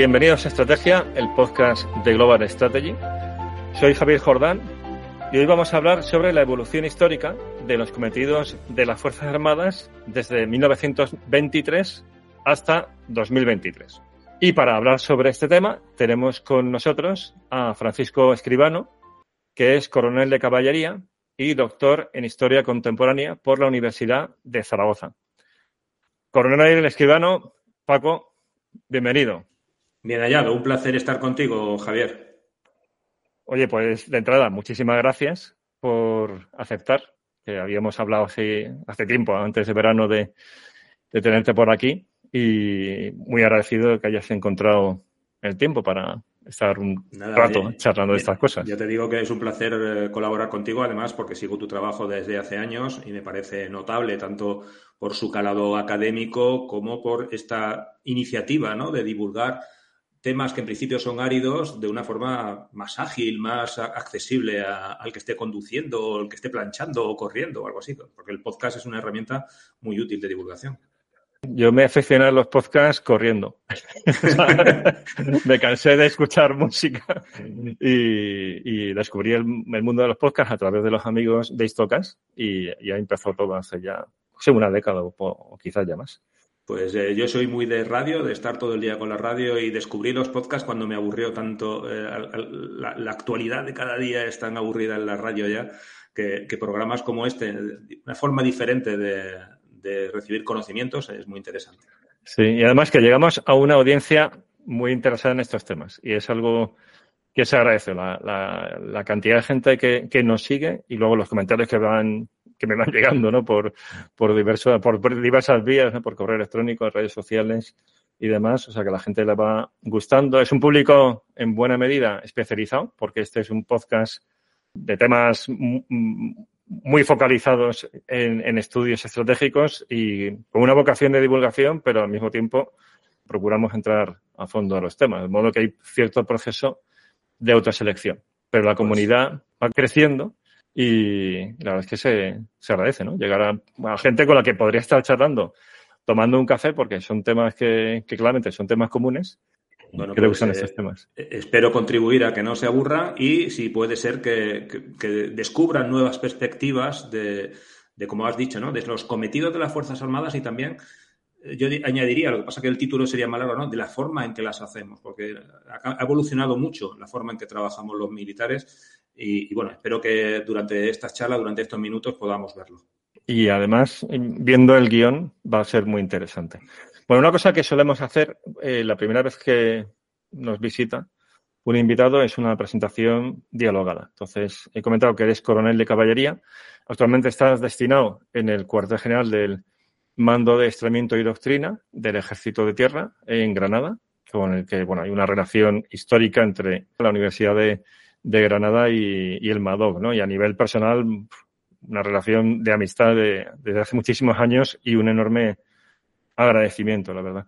Bienvenidos a Estrategia, el podcast de Global Strategy. Soy Javier Jordán y hoy vamos a hablar sobre la evolución histórica de los cometidos de las Fuerzas Armadas desde 1923 hasta 2023. Y para hablar sobre este tema tenemos con nosotros a Francisco Escribano, que es coronel de caballería y doctor en Historia Contemporánea por la Universidad de Zaragoza. Coronel Escribano, Paco, bienvenido. Bien hallado, un placer estar contigo, Javier. Oye, pues de entrada, muchísimas gracias por aceptar, que habíamos hablado hace, hace tiempo, antes de verano, de, de tenerte por aquí y muy agradecido de que hayas encontrado el tiempo para estar un rato charlando de estas cosas. Ya te digo que es un placer eh, colaborar contigo, además porque sigo tu trabajo desde hace años y me parece notable tanto por su calado académico como por esta iniciativa ¿no? de divulgar temas que en principio son áridos de una forma más ágil, más accesible al que esté conduciendo, o al que esté planchando o corriendo o algo así, porque el podcast es una herramienta muy útil de divulgación. Yo me aficioné a los podcasts corriendo. me cansé de escuchar música y, descubrí el, mundo de los podcasts a través de los amigos de Istocas y ya empezó todo hace ya una década o quizás ya más. Pues eh, yo soy muy de radio, de estar todo el día con la radio y descubrí los podcasts cuando me aburrió tanto. Eh, la, actualidad de cada día es tan aburrida en la radio ya que, programas como este, una forma diferente de, recibir conocimientos, es muy interesante. Sí, y además que llegamos a una audiencia muy interesada en estos temas y es algo que se agradece, la, cantidad de gente que, que nos sigue y luego los comentarios que van que me van llegando, ¿no? Por, por, por, diversas vías, ¿no? Por correo electrónico, redes sociales y demás. O sea, que la gente le va gustando. Es un público en buena medida especializado, porque este es un podcast de temas muy focalizados en, en, estudios estratégicos y con una vocación de divulgación, pero al mismo tiempo procuramos entrar a fondo a los temas, de modo que hay cierto proceso de autoselección. Pero la pues comunidad va creciendo y la verdad es que se, se agradece, ¿no? Llegar a, gente con la que podría estar charlando, tomando un café, porque son temas que, que claramente son temas comunes. Bueno, que pues, estos temas. Eh, espero contribuir a que no se aburra y si puede ser que, que, descubran nuevas perspectivas de, de, como has dicho, ¿no? De los cometidos de las Fuerzas Armadas y también eh, yo añadiría, lo que pasa que el título sería más largo, ¿no? De la forma en que las hacemos, porque ha evolucionado mucho la forma en que trabajamos los militares y, bueno, espero que durante esta charla, durante estos minutos, podamos verlo. Y además, viendo el guion, va a ser muy interesante. Bueno, una cosa que solemos hacer eh, la primera vez que nos visita un invitado es una presentación dialogada. Entonces, he comentado que eres coronel de caballería. Actualmente estás destinado en el cuartel general del Mando de Estremiento y Doctrina del Ejército de Tierra en Granada, con el que bueno, hay una relación histórica entre la Universidad de de Granada y, el MADOC, ¿no? Y a nivel personal, una relación de amistad de, desde hace muchísimos años y un enorme agradecimiento, la verdad.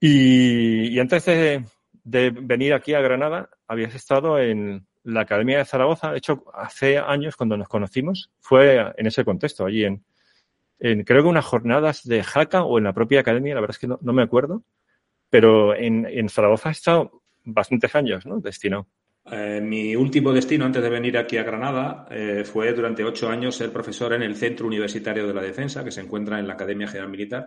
Y, antes de, venir aquí a Granada, habías estado en la Academia de Zaragoza. De hecho, hace años, cuando nos conocimos, fue en ese contexto, allí en, creo que unas jornadas de Jaca o en la propia academia, la verdad es que no, me acuerdo, pero en, en Zaragoza ha estado bastantes años, ¿no? Destinado. Eh, mi último destino antes de venir aquí a Granada eh, fue durante ocho años ser profesor en el Centro Universitario de la Defensa, que se encuentra en la Academia General Militar,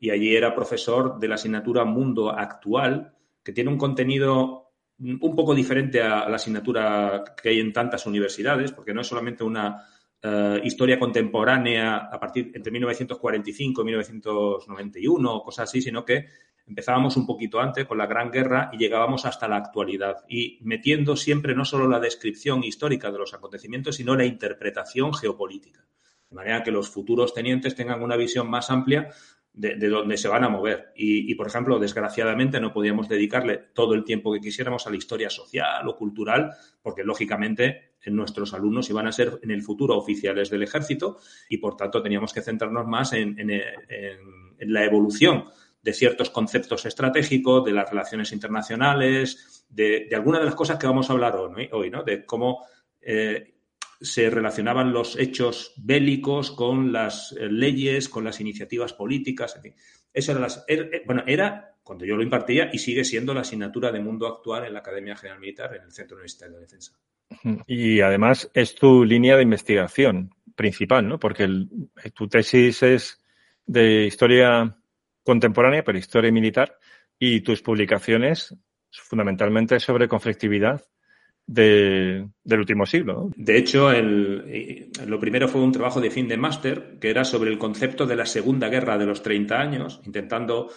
y allí era profesor de la asignatura Mundo Actual, que tiene un contenido un poco diferente a la asignatura que hay en tantas universidades, porque no es solamente una eh, historia contemporánea a partir entre 1945 y 1991 cosas así, sino que empezábamos un poquito antes con la Gran Guerra y llegábamos hasta la actualidad y metiendo siempre no solo la descripción histórica de los acontecimientos, sino la interpretación geopolítica. De manera que los futuros tenientes tengan una visión más amplia de, dónde se van a mover. Y, por ejemplo, desgraciadamente no podíamos dedicarle todo el tiempo que quisiéramos a la historia social o cultural, porque lógicamente nuestros alumnos iban a ser en el futuro oficiales del ejército y por tanto teníamos que centrarnos más en, la evolución de ciertos conceptos estratégicos, de las relaciones internacionales, de, algunas de las cosas que vamos a hablar hoy, ¿no? De cómo eh, se relacionaban los hechos bélicos con las eh, leyes, con las iniciativas políticas, en fin. Eso era, las, bueno, era cuando yo lo impartía y sigue siendo la asignatura de mundo actual en la Academia General Militar en el Centro Universitario de Defensa. Y además es tu línea de investigación principal, ¿no? Porque tu tesis es de historia contemporánea, pero historia militar, y tus publicaciones fundamentalmente sobre conflictividad del último siglo. De hecho, lo primero fue un trabajo de fin de máster que era sobre el concepto de la Segunda Guerra de los 30 años, intentando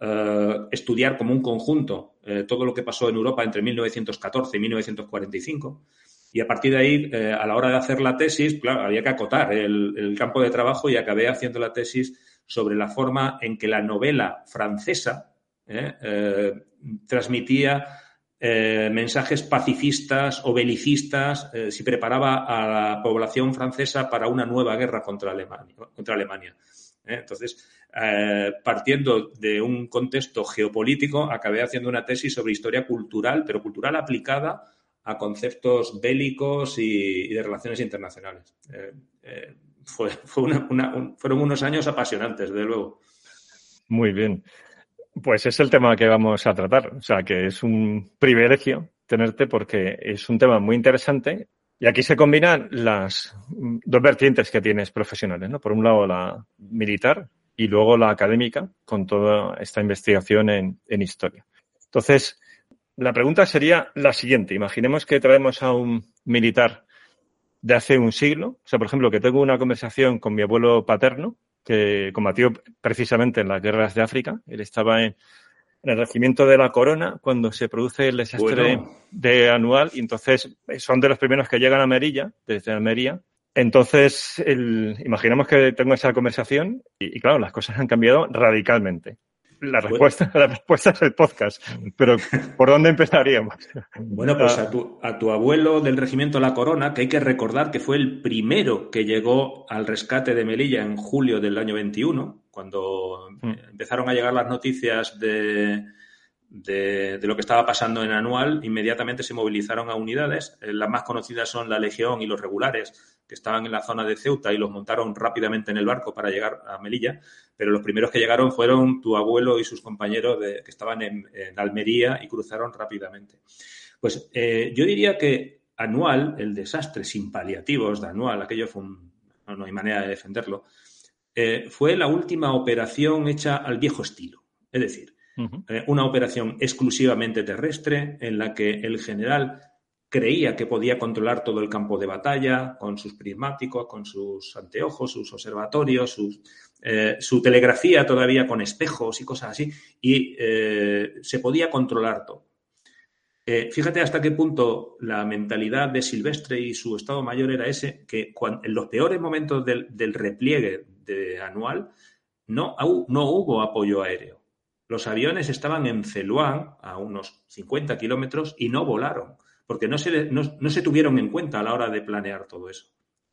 eh, estudiar como un conjunto eh, todo lo que pasó en Europa entre 1914 y 1945. Y a partir de ahí, eh, a la hora de hacer la tesis, había que acotar el campo de trabajo y acabé haciendo la tesis sobre la forma en que la novela francesa transmitía eh, mensajes pacifistas o belicistas eh, si preparaba a la población francesa para una nueva guerra contra Alemania. ¿eh? Entonces, partiendo de un contexto geopolítico, acabé haciendo una tesis sobre historia cultural, pero cultural aplicada a conceptos bélicos y, de relaciones internacionales. Fue, fueron unos años apasionantes, desde luego. Muy bien. Pues es el tema que vamos a tratar. O sea, que es un privilegio tenerte porque es un tema muy interesante y aquí se combinan las dos vertientes que tienes profesionales, ¿no? Por un lado la militar y luego la académica con toda esta investigación en, en historia. Entonces, la pregunta sería la siguiente. Imaginemos que traemos a un militar de hace un siglo. O sea, por ejemplo, que tengo una conversación con mi abuelo paterno que combatió precisamente en las guerras de África. Él estaba en, el regimiento de la Corona cuando se produce el desastre de Anual y entonces son de los primeros que llegan a Merilla, desde Almería. Entonces, imaginamos que tengo esa conversación y, claro, las cosas han cambiado radicalmente. La respuesta, la respuesta es el podcast, pero ¿por dónde empezaríamos? Bueno, pues a tu, a tu abuelo del regimiento La Corona, que hay que recordar que fue el primero que llegó al rescate de Melilla en julio del año 21, cuando mm. empezaron a llegar las noticias de, de, lo que estaba pasando en Anual, inmediatamente se movilizaron a unidades. Eh, las más conocidas son la Legión y los regulares, que estaban en la zona de Ceuta y los montaron rápidamente en el barco para llegar a Melilla, pero los primeros que llegaron fueron tu abuelo y sus compañeros que estaban en, Almería y cruzaron rápidamente. Pues eh, yo diría que Anual, el desastre sin paliativos de Anual, aquello fue un, no, hay manera de defenderlo, eh, fue la última operación hecha al viejo estilo. Es decir, eh, una operación exclusivamente terrestre en la que el general creía que podía controlar todo el campo de batalla con sus prismáticos, con sus anteojos, sus observatorios, eh, su telegrafía todavía con espejos y cosas así, y eh, se podía controlar todo. Fíjate hasta qué punto la mentalidad de Silvestre y su Estado Mayor era ese, que en los peores momentos del, repliegue de anual no, no hubo apoyo aéreo. Los aviones estaban en Celuán, a unos 50 kilómetros, y no volaron porque no se, no, se tuvieron en cuenta a la hora de planear todo eso.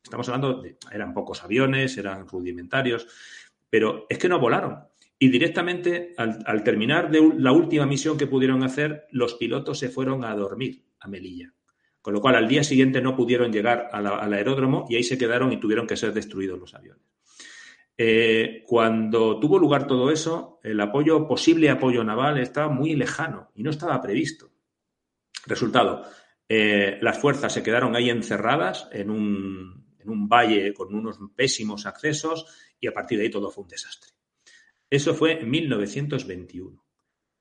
Estamos hablando de, eran pocos aviones, eran rudimentarios, pero es que no volaron. Y directamente, al, terminar de la última misión que pudieron hacer, los pilotos se fueron a dormir a Melilla. Con lo cual, al día siguiente no pudieron llegar al aeródromo y ahí se quedaron y tuvieron que ser destruidos los aviones. Eh, cuando tuvo lugar todo eso, el apoyo, posible apoyo naval, estaba muy lejano y no estaba previsto. Resultado, eh, las fuerzas se quedaron ahí encerradas en un, en un valle con unos pésimos accesos y a partir de ahí todo fue un desastre. Eso fue en 1921.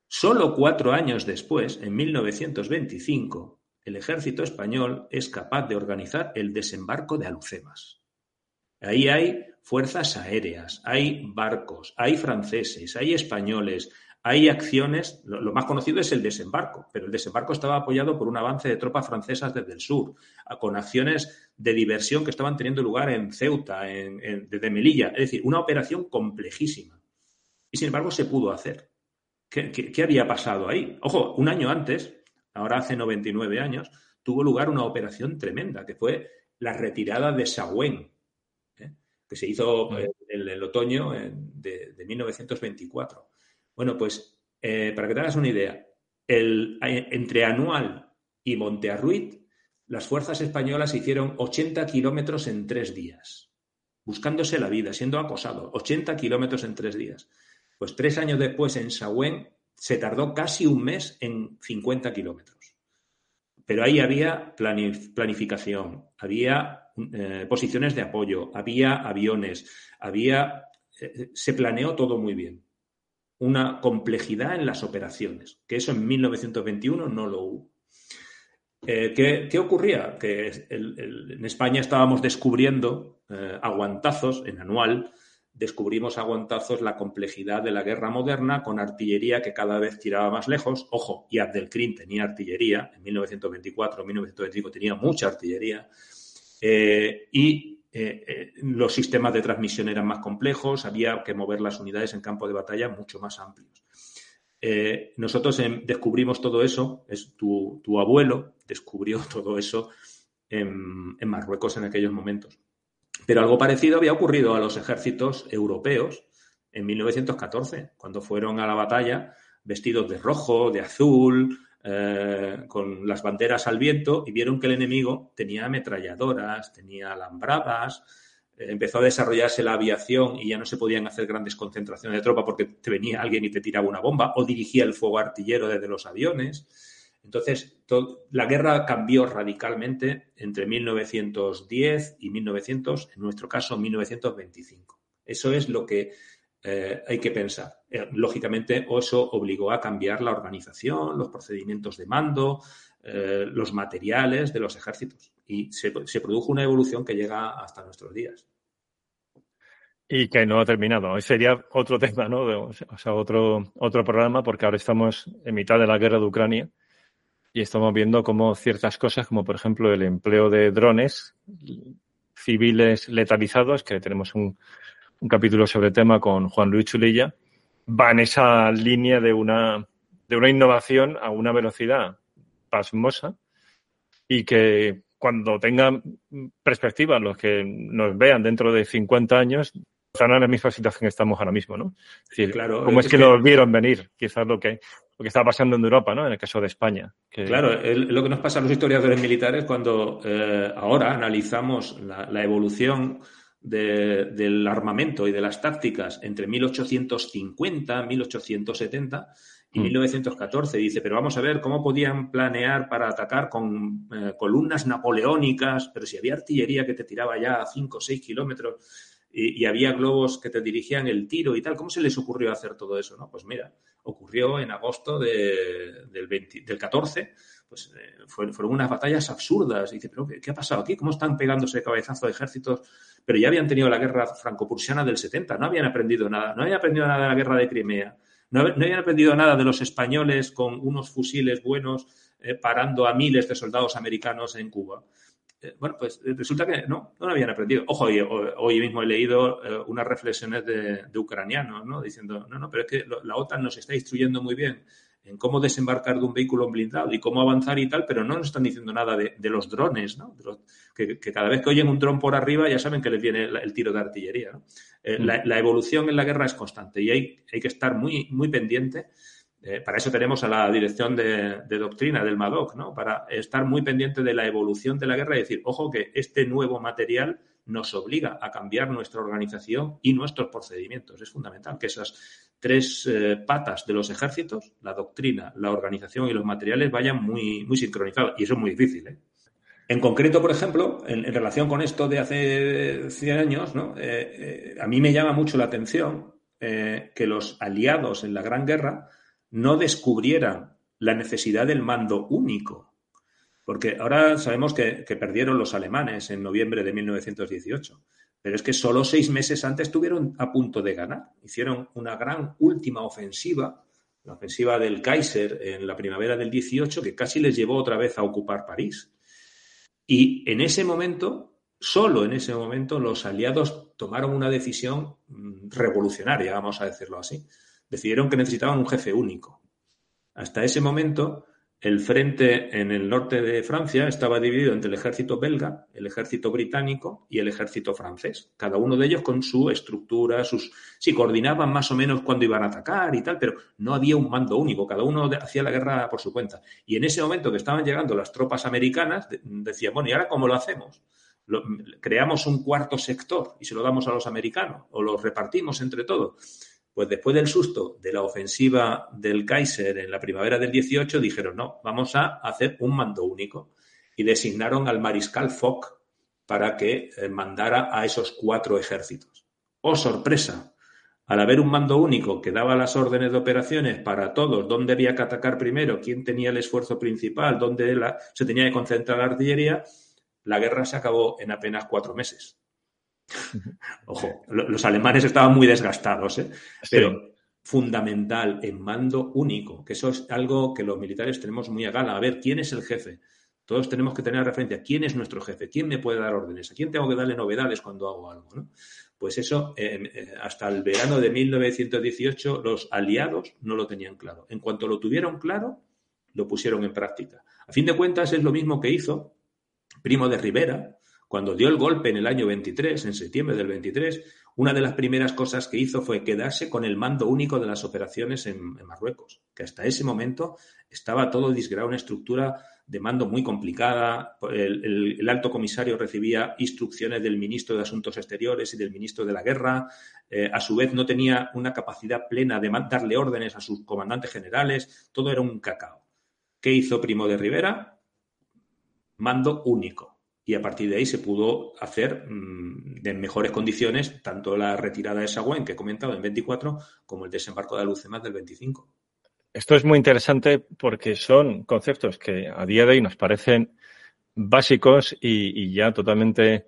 Solo cuatro años después, en 1925, el ejército español es capaz de organizar el desembarco de Alucemas. Ahí hay fuerzas aéreas, hay barcos, hay franceses, hay españoles, hay acciones, lo, más conocido es el desembarco, pero el desembarco estaba apoyado por un avance de tropas francesas desde el sur, con acciones de diversión que estaban teniendo lugar en Ceuta, en, desde Melilla, es decir, una operación complejísima. Y sin embargo se pudo hacer. ¿Qué, había pasado ahí? Ojo, un año antes, ahora hace 99 años, tuvo lugar una operación tremenda, que fue la retirada de Saguén, ¿eh? Que se hizo en el, otoño de, de 1924. Bueno, pues eh, para que te hagas una idea, el, eh, entre Anual y Montearruit, las fuerzas españolas hicieron 80 kilómetros en tres días, buscándose la vida, siendo acosados. 80 kilómetros en tres días. Pues tres años después, en Sahuén, se tardó casi un mes en 50 kilómetros. Pero ahí había planificación, había eh, posiciones de apoyo, había aviones, había. Eh, se planeó todo muy bien. Una complejidad en las operaciones, que eso en 1921 no lo hubo. Eh, ¿qué, ocurría? Que en España estábamos descubriendo aguantazos en anual descubrimos a guantazos la complejidad de la guerra moderna con artillería que cada vez tiraba más lejos. Ojo, y Abdelkrim tenía artillería, en 1924, 1925 tenía mucha artillería, eh, y eh, eh, los sistemas de transmisión eran más complejos, había que mover las unidades en campo de batalla mucho más amplios. nosotros descubrimos todo eso, es tu, abuelo descubrió todo eso en Marruecos en aquellos momentos. Pero algo parecido había ocurrido a los ejércitos europeos en 1914, cuando fueron a la batalla vestidos de rojo, de azul, eh, con las banderas al viento y vieron que el enemigo tenía ametralladoras, tenía alambradas, eh, empezó a desarrollarse la aviación y ya no se podían hacer grandes concentraciones de tropa porque te venía alguien y te tiraba una bomba o dirigía el fuego artillero desde los aviones. Entonces, la guerra cambió radicalmente entre 1910 y 1900, en nuestro caso 1925. Eso es lo que eh, hay que pensar. Eh, lógicamente, eso obligó a cambiar la organización, los procedimientos de mando, eh, los materiales de los ejércitos. Y se, produjo una evolución que llega hasta nuestros días. Y que no ha terminado. Hoy sería otro tema, ¿no? o sea, otro, otro programa, porque ahora estamos en mitad de la guerra de Ucrania y estamos viendo cómo ciertas cosas, como por ejemplo el empleo de drones civiles letalizados, que tenemos un, capítulo sobre el tema con Juan Luis Chulilla, va en esa línea de una, de una innovación a una velocidad pasmosa y que cuando tengan perspectiva los que nos vean dentro de 50 años, están en la misma situación que estamos ahora mismo, ¿no? Es decir, claro, ¿cómo es, que, lo vieron venir? Quizás lo que, lo que está pasando en Europa, ¿no? En el caso de España. Claro, lo que nos pasa a los historiadores militares cuando eh, ahora analizamos la, evolución del armamento y de las tácticas entre 1850, 1870 y 1914. Mm. Dice, pero vamos a ver cómo podían planear para atacar con eh, columnas napoleónicas, pero si había artillería que te tiraba ya a 5 o 6 kilómetros y, había globos que te dirigían el tiro y tal. ¿Cómo se les ocurrió hacer todo eso? No? Pues mira, ocurrió en agosto del, del 14, pues eh, fueron, unas batallas absurdas. Dice, pero qué, ha pasado aquí? ¿Cómo están pegándose cabezazo de ejércitos? Pero ya habían tenido la guerra franco-prusiana del 70, no habían aprendido nada, no habían aprendido nada de la guerra de Crimea, no, habían aprendido nada de los españoles con unos fusiles buenos eh, parando a miles de soldados americanos en Cuba. Eh, bueno, pues resulta que no, no lo habían aprendido. Ojo, hoy, mismo he leído unas reflexiones de, ucranianos, ¿no? Diciendo, no, no, pero es que la OTAN nos está instruyendo muy bien en cómo desembarcar de un vehículo blindado y cómo avanzar y tal, pero no nos están diciendo nada de, los drones, ¿no? que, cada vez que oyen un dron por arriba ya saben que les viene el, tiro de artillería, ¿no? Mm. la, evolución en la guerra es constante y hay, hay que estar muy, muy pendiente eh, para eso tenemos a la dirección de, doctrina del MADOC, ¿no? Para estar muy pendiente de la evolución de la guerra y decir, ojo, que este nuevo material nos obliga a cambiar nuestra organización y nuestros procedimientos. Es fundamental que esas tres eh, patas de los ejércitos, la doctrina, la organización y los materiales, vayan muy, muy sincronizados. Y eso es muy difícil, ¿eh? En concreto, por ejemplo, en, relación con esto de hace 100 años, ¿no? a mí me llama mucho la atención que los aliados en la Gran Guerra no descubrieran la necesidad del mando único. Porque ahora sabemos que, perdieron los alemanes en noviembre de 1918, pero es que solo seis meses antes estuvieron a punto de ganar. Hicieron una gran última ofensiva, la ofensiva del Kaiser en la primavera del 18, que casi les llevó otra vez a ocupar París. Y en ese momento, solo en ese momento, los aliados tomaron una decisión mm, revolucionaria, vamos a decirlo así decidieron que necesitaban un jefe único. Hasta ese momento, el frente en el norte de Francia estaba dividido entre el ejército belga, el ejército británico y el ejército francés. Cada uno de ellos con su estructura, sus. Sí, coordinaban más o menos cuándo iban a atacar y tal, pero no había un mando único. Cada uno hacía la guerra por su cuenta. Y en ese momento que estaban llegando las tropas americanas, decían, bueno, ¿y ahora cómo lo hacemos? creamos un cuarto sector y se lo damos a los americanos o lo repartimos entre todos. Pues después del susto de la ofensiva del Kaiser en la primavera del 18, dijeron, no, vamos a hacer un mando único. Y designaron al mariscal Foch para que eh, mandara a esos cuatro ejércitos. ¡Oh, sorpresa! Al haber un mando único que daba las órdenes de operaciones para todos, dónde había que atacar primero, quién tenía el esfuerzo principal, dónde se tenía que concentrar la artillería, la guerra se acabó en apenas cuatro meses. Ojo, los alemanes estaban muy desgastados, ¿eh? pero fundamental en mando único, que eso es algo que los militares tenemos muy a gala. A ver, ¿quién es el jefe? Todos tenemos que tener referencia. ¿Quién es nuestro jefe? ¿Quién me puede dar órdenes? ¿A quién tengo que darle novedades cuando hago algo? Pues eso, em, eh, hasta el verano de 1918, los aliados no lo tenían claro. En cuanto lo tuvieron claro, lo pusieron en práctica. A fin de cuentas, es lo mismo que hizo Primo de Rivera, cuando dio el golpe en el año 23, en septiembre del 23, una de las primeras cosas que hizo fue quedarse con el mando único de las operaciones en, Marruecos, que hasta ese momento estaba todo disgregado, una estructura de mando muy complicada. El, alto comisario recibía instrucciones del ministro de Asuntos Exteriores y del ministro de la Guerra. Eh, a su vez, no tenía una capacidad plena de darle órdenes a sus comandantes generales. Todo era un cacao. ¿Qué hizo Primo de Rivera? Mando único y a partir de ahí se pudo hacer mm, en mejores condiciones tanto la retirada de Sagüen, que he comentado, en 24, como el desembarco de Alucemas del 25. Esto es muy interesante porque son conceptos que a día de hoy nos parecen básicos y, ya totalmente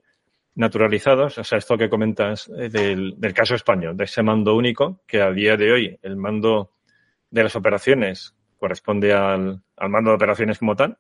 naturalizados. O sea, esto que comentas eh, del, del, caso español, de ese mando único, que a día de hoy el mando de las operaciones corresponde al, al mando de operaciones como tal,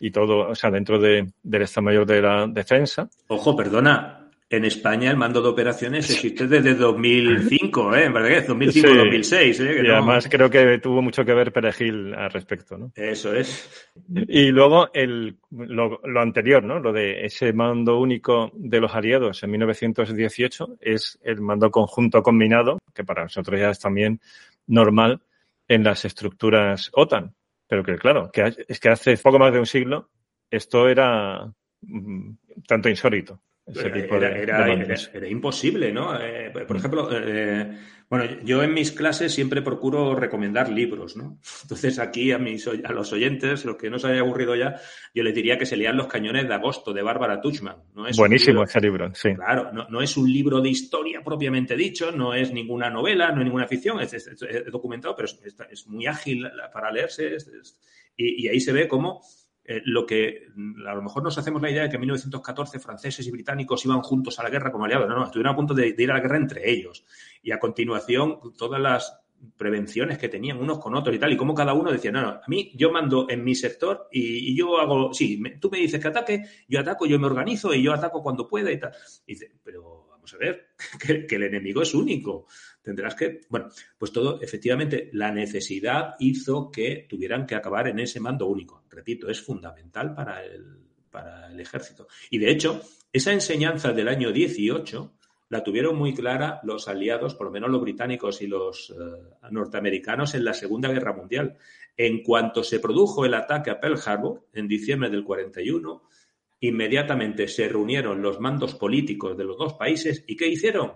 y todo, o sea, dentro de, del Estado Mayor de la Defensa. Ojo, perdona, en España el mando de operaciones existe desde 2005, ¿eh? En verdad que es 2005-2006. ¿eh? y además creo que tuvo mucho que ver Perejil al respecto, ¿no? Eso es. Y luego el, lo, lo, anterior, ¿no? Lo de ese mando único de los aliados en 1918 es el mando conjunto combinado, que para nosotros ya es también normal en las estructuras OTAN. Pero que, claro, que es que hace poco más de un siglo esto era mm, tanto insólito. Era, imposible, ¿no? Eh, por mm. ejemplo, eh, bueno, yo en mis clases siempre procuro recomendar libros, ¿no? Entonces aquí a, mis, a los oyentes, los que no se haya aburrido ya, yo les diría que se lean Los cañones de agosto de Bárbara Tuchman. ¿no? Es Buenísimo ese libro, sí. Claro, no, es un libro de historia propiamente dicho, no es ninguna novela, no es ninguna ficción, es, documentado, pero es, muy ágil para leerse y, y ahí se ve cómo eh, lo que a lo mejor nos hacemos la idea de que en 1914 franceses y británicos iban juntos a la guerra como aliados. No, no, estuvieron a punto de, ir a la guerra entre ellos. Y a continuación, todas las prevenciones que tenían unos con otros y tal, y como cada uno decía, no, no, a mí yo mando en mi sector y, yo hago, sí, tú me dices que ataque, yo ataco, yo me organizo y yo ataco cuando pueda y tal. Y dice, pero vamos a ver, que el enemigo es único tendrás que, bueno, pues todo, efectivamente, la necesidad hizo que tuvieran que acabar en ese mando único. Repito, es fundamental para el, para el ejército. Y de hecho, esa enseñanza del año 18 la tuvieron muy clara los aliados, por lo menos los británicos y los eh, norteamericanos en la Segunda Guerra Mundial. En cuanto se produjo el ataque a Pearl Harbor en diciembre del 41, inmediatamente se reunieron los mandos políticos de los dos países y ¿qué hicieron?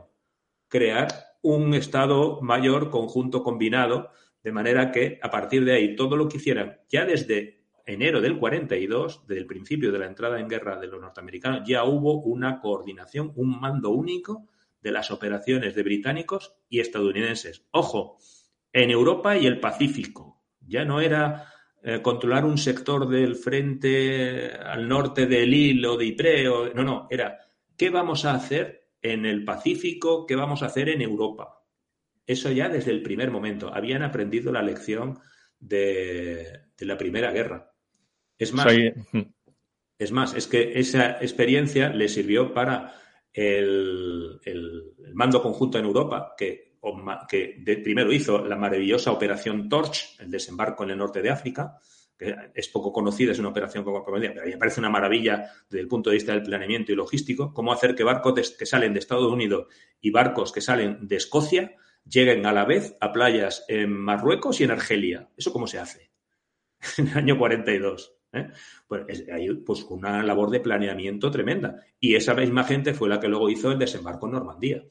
Crear un Estado mayor conjunto combinado, de manera que a partir de ahí todo lo que hicieran ya desde enero del 42, desde el principio de la entrada en guerra de los norteamericanos, ya hubo una coordinación, un mando único de las operaciones de británicos y estadounidenses. Ojo, en Europa y el Pacífico. Ya no era eh, controlar un sector del frente al norte del Lille o de Ypres, no, no, era ¿qué vamos a hacer en el Pacífico, ¿qué vamos a hacer en Europa? Eso ya desde el primer momento. Habían aprendido la lección de, la Primera Guerra. Es más, es más, es que esa experiencia le sirvió para el, mando conjunto en Europa, que, que primero hizo la maravillosa operación Torch, el desembarco en el norte de África, que es poco conocida, es una operación poco conocida, pero me parece una maravilla desde el punto de vista del planeamiento y logístico, cómo hacer que barcos que salen de Estados Unidos y barcos que salen de Escocia lleguen a la vez a playas en Marruecos y en Argelia. ¿Eso cómo se hace? en el año 42. ¿eh? Pues hay pues, una labor de planeamiento tremenda. Y esa misma gente fue la que luego hizo el desembarco en Normandía.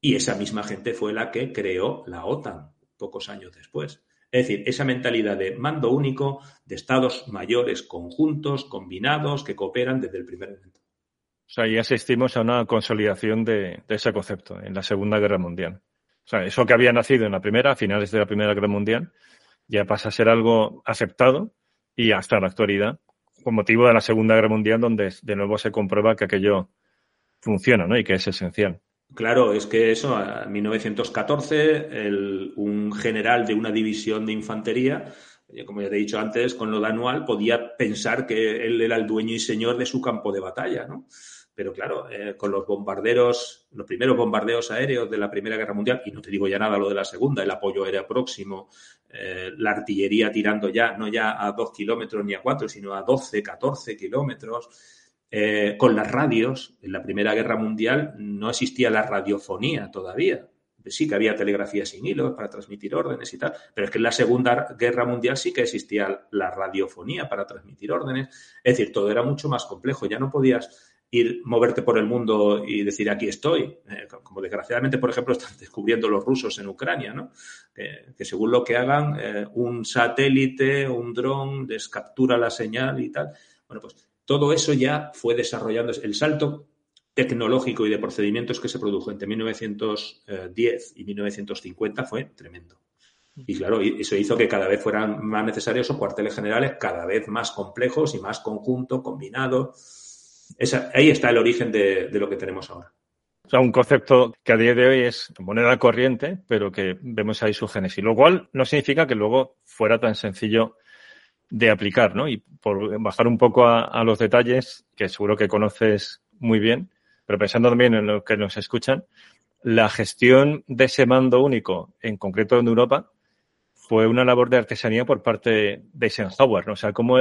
Y esa misma gente fue la que creó la OTAN pocos años después. Es decir, esa mentalidad de mando único, de estados mayores conjuntos, combinados, que cooperan desde el primer momento. O sea, ya asistimos a una consolidación de, ese concepto en la Segunda Guerra Mundial. O sea, eso que había nacido en la primera, a finales de la Primera Guerra Mundial, ya pasa a ser algo aceptado y hasta la actualidad, con motivo de la Segunda Guerra Mundial, donde de nuevo se comprueba que aquello funciona ¿no? y que es esencial. Claro, es que eso, en 1914, un general de una división de infantería, eh, como ya te he dicho antes, con lo de anual, podía pensar que él era el dueño y señor de su campo de batalla, ¿no? Pero claro, eh, con los bombarderos, los primeros bombardeos aéreos de la Primera Guerra Mundial, y no te digo ya nada lo de la Segunda, el apoyo aéreo próximo, eh, la artillería tirando ya, no ya a dos kilómetros ni a cuatro, sino a doce, catorce kilómetros, eh, con las radios, en la Primera Guerra Mundial no existía la radiofonía todavía. Sí que había telegrafía sin hilos para transmitir órdenes y tal, pero es que en la Segunda Guerra Mundial sí que existía la radiofonía para transmitir órdenes. Es decir, todo era mucho más complejo. Ya no podías ir, moverte por el mundo y decir aquí estoy, eh, como desgraciadamente, por ejemplo, están descubriendo los rusos en Ucrania, ¿no? que según lo que hagan, eh, un satélite, un dron les captura la señal y tal. Bueno, pues todo eso ya fue desarrollando. El salto tecnológico y de procedimientos que se produjo entre 1910 y 1950 fue tremendo. Y claro, eso hizo que cada vez fueran más necesarios esos cuarteles generales cada vez más complejos y más conjuntos, combinados. ahí está el origen de, de, lo que tenemos ahora. O sea, un concepto que a día de hoy es moneda corriente, pero que vemos ahí su génesis. Lo cual no significa que luego fuera tan sencillo de aplicar, ¿no? Y por bajar un poco a, los detalles, que seguro que conoces muy bien, pero pensando también en los que nos escuchan, la gestión de ese mando único, en concreto en Europa, fue una labor de artesanía por parte de Eisenhower, ¿no? O sea, cómo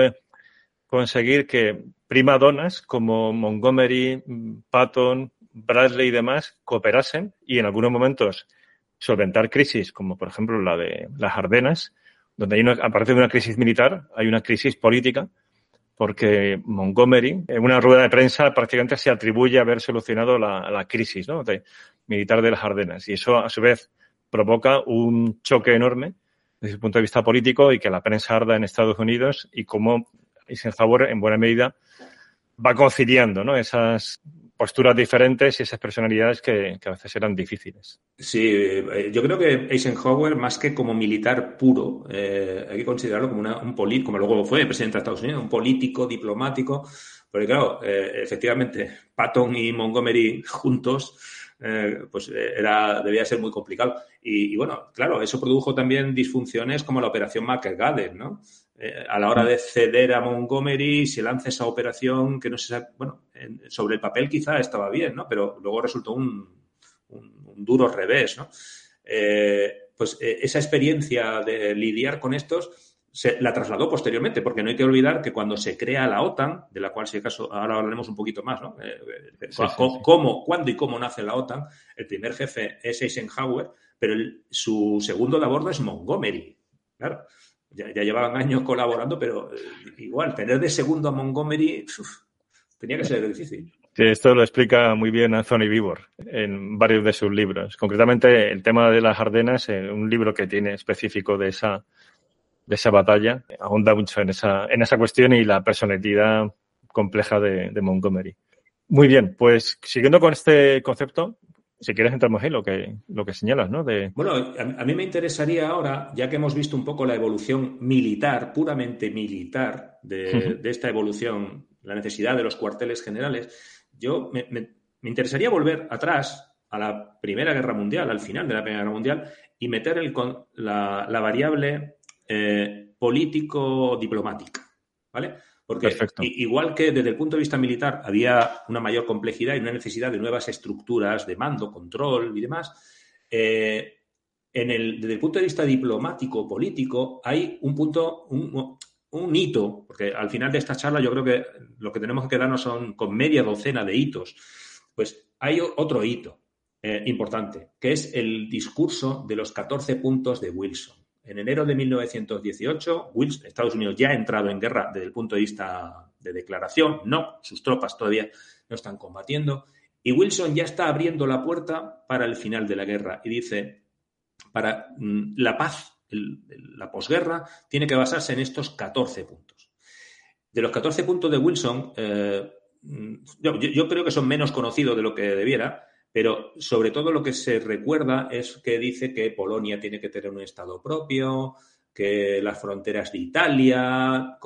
conseguir que primadonas como Montgomery, Patton, Bradley y demás cooperasen y en algunos momentos solventar crisis, como por ejemplo la de las Ardenas, donde hay una, aparte de una crisis militar, hay una crisis política, porque Montgomery, en una rueda de prensa, prácticamente se atribuye a haber solucionado la, crisis ¿no? militar de las Ardenas. Y eso, a su vez, provoca un choque enorme desde el punto de vista político y que la prensa arda en Estados Unidos y cómo Eisenhower, en buena medida, va conciliando ¿no? esas posturas diferentes y esas personalidades que, a veces eran difíciles. Sí, eh, yo creo que Eisenhower, más que como militar puro, eh, hay que considerarlo como un político, como luego fue presidente de Estados Unidos, un político, diplomático, porque claro, eh, efectivamente, Patton y Montgomery juntos, pues era, debía ser muy complicado. Y, bueno, claro, eso produjo también disfunciones como la operación McGaden, ¿no? Eh, a la hora de ceder a Montgomery, se lanza esa operación que no se sabe, bueno, sobre el papel quizá estaba bien, ¿no? Pero luego resultó un, duro revés, ¿no? Eh, pues eh, esa experiencia de lidiar con estos se la trasladó posteriormente, porque no hay que olvidar que cuando se crea la OTAN, de la cual si acaso ahora hablaremos un poquito más, ¿no? cómo, cuándo y cómo nace la OTAN, el primer jefe es Eisenhower, pero su segundo de es Montgomery, claro ya, llevaban años colaborando, pero eh, igual, tener de segundo a Montgomery tenía que ser difícil. Sí, esto lo explica muy bien Anthony Vivor en varios de sus libros. Concretamente, el tema de las Ardenas, en un libro que tiene específico de esa, de esa batalla, ahonda mucho en esa, en esa cuestión y la personalidad compleja de, de Montgomery. Muy bien, pues siguiendo con este concepto, si quieres entramos en lo que, lo que señalas, ¿no? De... Bueno, a, mí me interesaría ahora, ya que hemos visto un poco la evolución militar, puramente militar, de, esta evolución, la necesidad de los cuarteles generales, yo me, interesaría volver atrás a la Primera Guerra Mundial, al final de la Primera Guerra Mundial, y meter el, la, la variable eh, político-diplomática, ¿vale? Porque igual que desde el punto de vista militar había una mayor complejidad y una necesidad de nuevas estructuras de mando, control y demás, eh, en el, desde el punto de vista diplomático, político, hay un punto, un, hito, porque al final de esta charla yo creo que lo que tenemos que quedarnos son con media docena de hitos. Pues hay otro hito eh, importante, que es el discurso de los 14 puntos de Wilson. En enero de 1918, Estados Unidos ya ha entrado en guerra desde el punto de vista de declaración, no, sus tropas todavía no están combatiendo, Y Wilson ya está abriendo la puerta para el final de la guerra y dice, para mm, la paz, la posguerra, tiene que basarse en estos 14 puntos. De los 14 puntos de Wilson, eh, mm, yo, creo que son menos conocidos de lo que debiera, pero sobre todo lo que se recuerda es que dice que Polonia tiene que tener un Estado propio, que las fronteras de Italia,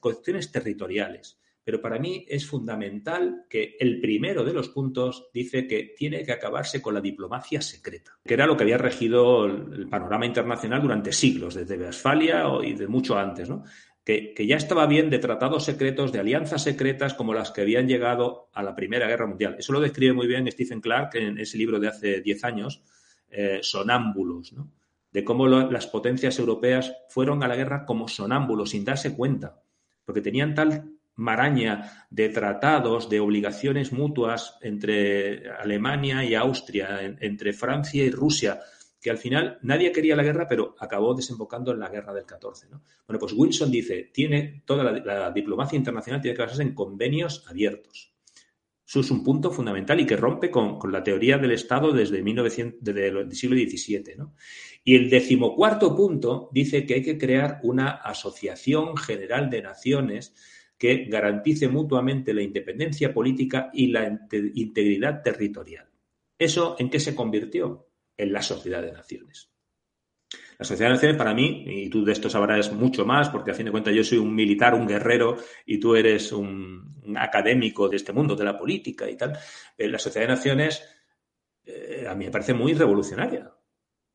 cuestiones territoriales. Pero para mí es fundamental que el primero de los puntos dice que tiene que acabarse con la diplomacia secreta, que era lo que había regido el panorama internacional durante siglos, desde Westfalia y de mucho antes, ¿no? Que, ya estaba bien de tratados secretos, de alianzas secretas como las que habían llegado a la Primera Guerra Mundial. Eso lo describe muy bien Stephen Clark en ese libro de hace 10 años, eh, Sonámbulos, ¿no? de cómo las potencias europeas fueron a la guerra como sonámbulos, sin darse cuenta, porque tenían tal maraña de tratados, de obligaciones mutuas entre Alemania y Austria, entre Francia y Rusia, que al final nadie quería la guerra, pero acabó desembocando en la guerra del 14. Bueno, pues Wilson dice, tiene toda la, diplomacia internacional tiene que basarse en convenios abiertos. Eso es un punto fundamental y que rompe con, la teoría del Estado desde, 1900, desde el siglo XVII. Y el decimocuarto punto dice que hay que crear una asociación general de naciones que garantice mutuamente la independencia política y la integridad territorial. ¿Eso en qué se convirtió? En la Sociedad de Naciones. La Sociedad de Naciones para mí, y tú de esto sabrás mucho más, porque a fin de cuentas yo soy un militar, un guerrero, y tú eres un, académico de este mundo, de la política y tal, eh, la Sociedad de Naciones eh, a mí me parece muy revolucionaria.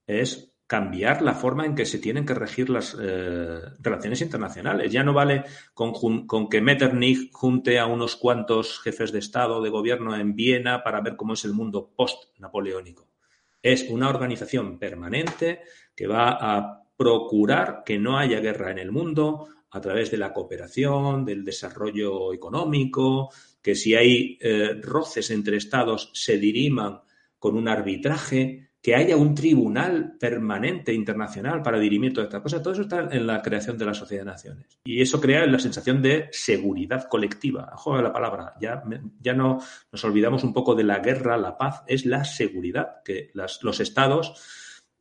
Es cambiar la forma en que se tienen que regir las eh, relaciones internacionales. Ya no vale con, que Metternich junte a unos cuantos jefes de Estado, de gobierno en Viena para ver cómo es el mundo post-napoleónico. Es una organización permanente que va a procurar que no haya guerra en el mundo a través de la cooperación, del desarrollo económico, que si hay eh, roces entre estados se diriman con un arbitraje, que haya un tribunal permanente internacional para dirimir todas estas cosas. Todo eso está en la creación de la Sociedad de Naciones. Y eso crea la sensación de seguridad colectiva. Juega la palabra. Ya, ya no nos olvidamos un poco de la guerra, la paz, es la seguridad, que los estados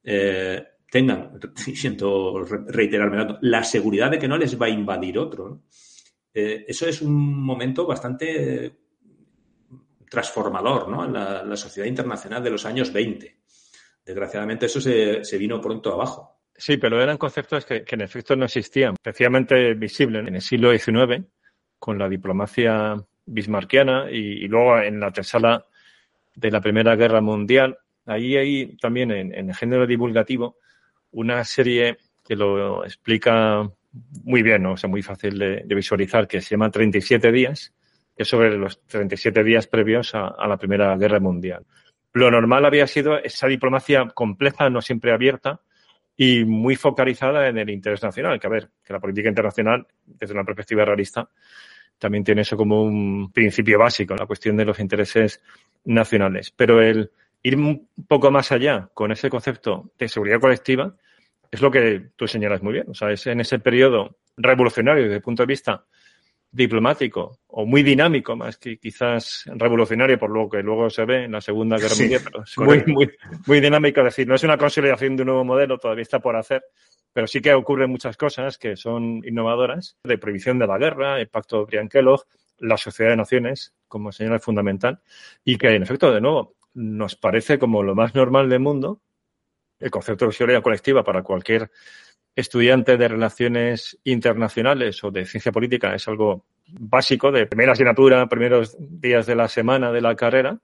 eh, tengan, siento reiterarme, la seguridad de que no les va a invadir otro. Eh, eso es un momento bastante transformador ¿no? en la, la sociedad internacional de los años 20 desgraciadamente eso se, vino pronto abajo. Sí, pero eran conceptos que, en efecto no existían, especialmente visibles en el siglo XIX con la diplomacia bismarckiana y, luego en la antesala de la Primera Guerra Mundial. Ahí hay también en, el género divulgativo una serie que lo explica muy bien, o sea, muy fácil de, visualizar, que se llama 37 días, que es sobre los 37 días previos a la Primera Guerra Mundial. Lo normal había sido esa diplomacia compleja, no siempre abierta, y muy focalizada en el interés nacional. Que a ver, que la política internacional, desde una perspectiva realista, también tiene eso como un principio básico, la cuestión de los intereses nacionales. Pero el ir un poco más allá con ese concepto de seguridad colectiva es lo que tú señalas muy bien. O sea, es en ese periodo revolucionario desde el punto de vista diplomático o muy dinámico, más que quizás revolucionario por lo que luego se ve en la Segunda Guerra Mundial, pero es muy, muy, muy dinámico. Es decir, no es una consolidación de un nuevo modelo, todavía está por hacer, pero sí que ocurren muchas cosas que son innovadoras, de prohibición de la guerra, el pacto de Brian-Kellogg, la sociedad de naciones, como señal fundamental, y que en efecto, de nuevo, nos parece como lo más normal del mundo, el concepto de seguridad colectiva para cualquier estudiante de relaciones internacionales o de ciencia política es algo básico de primera asignatura, primeros días de la semana de la carrera,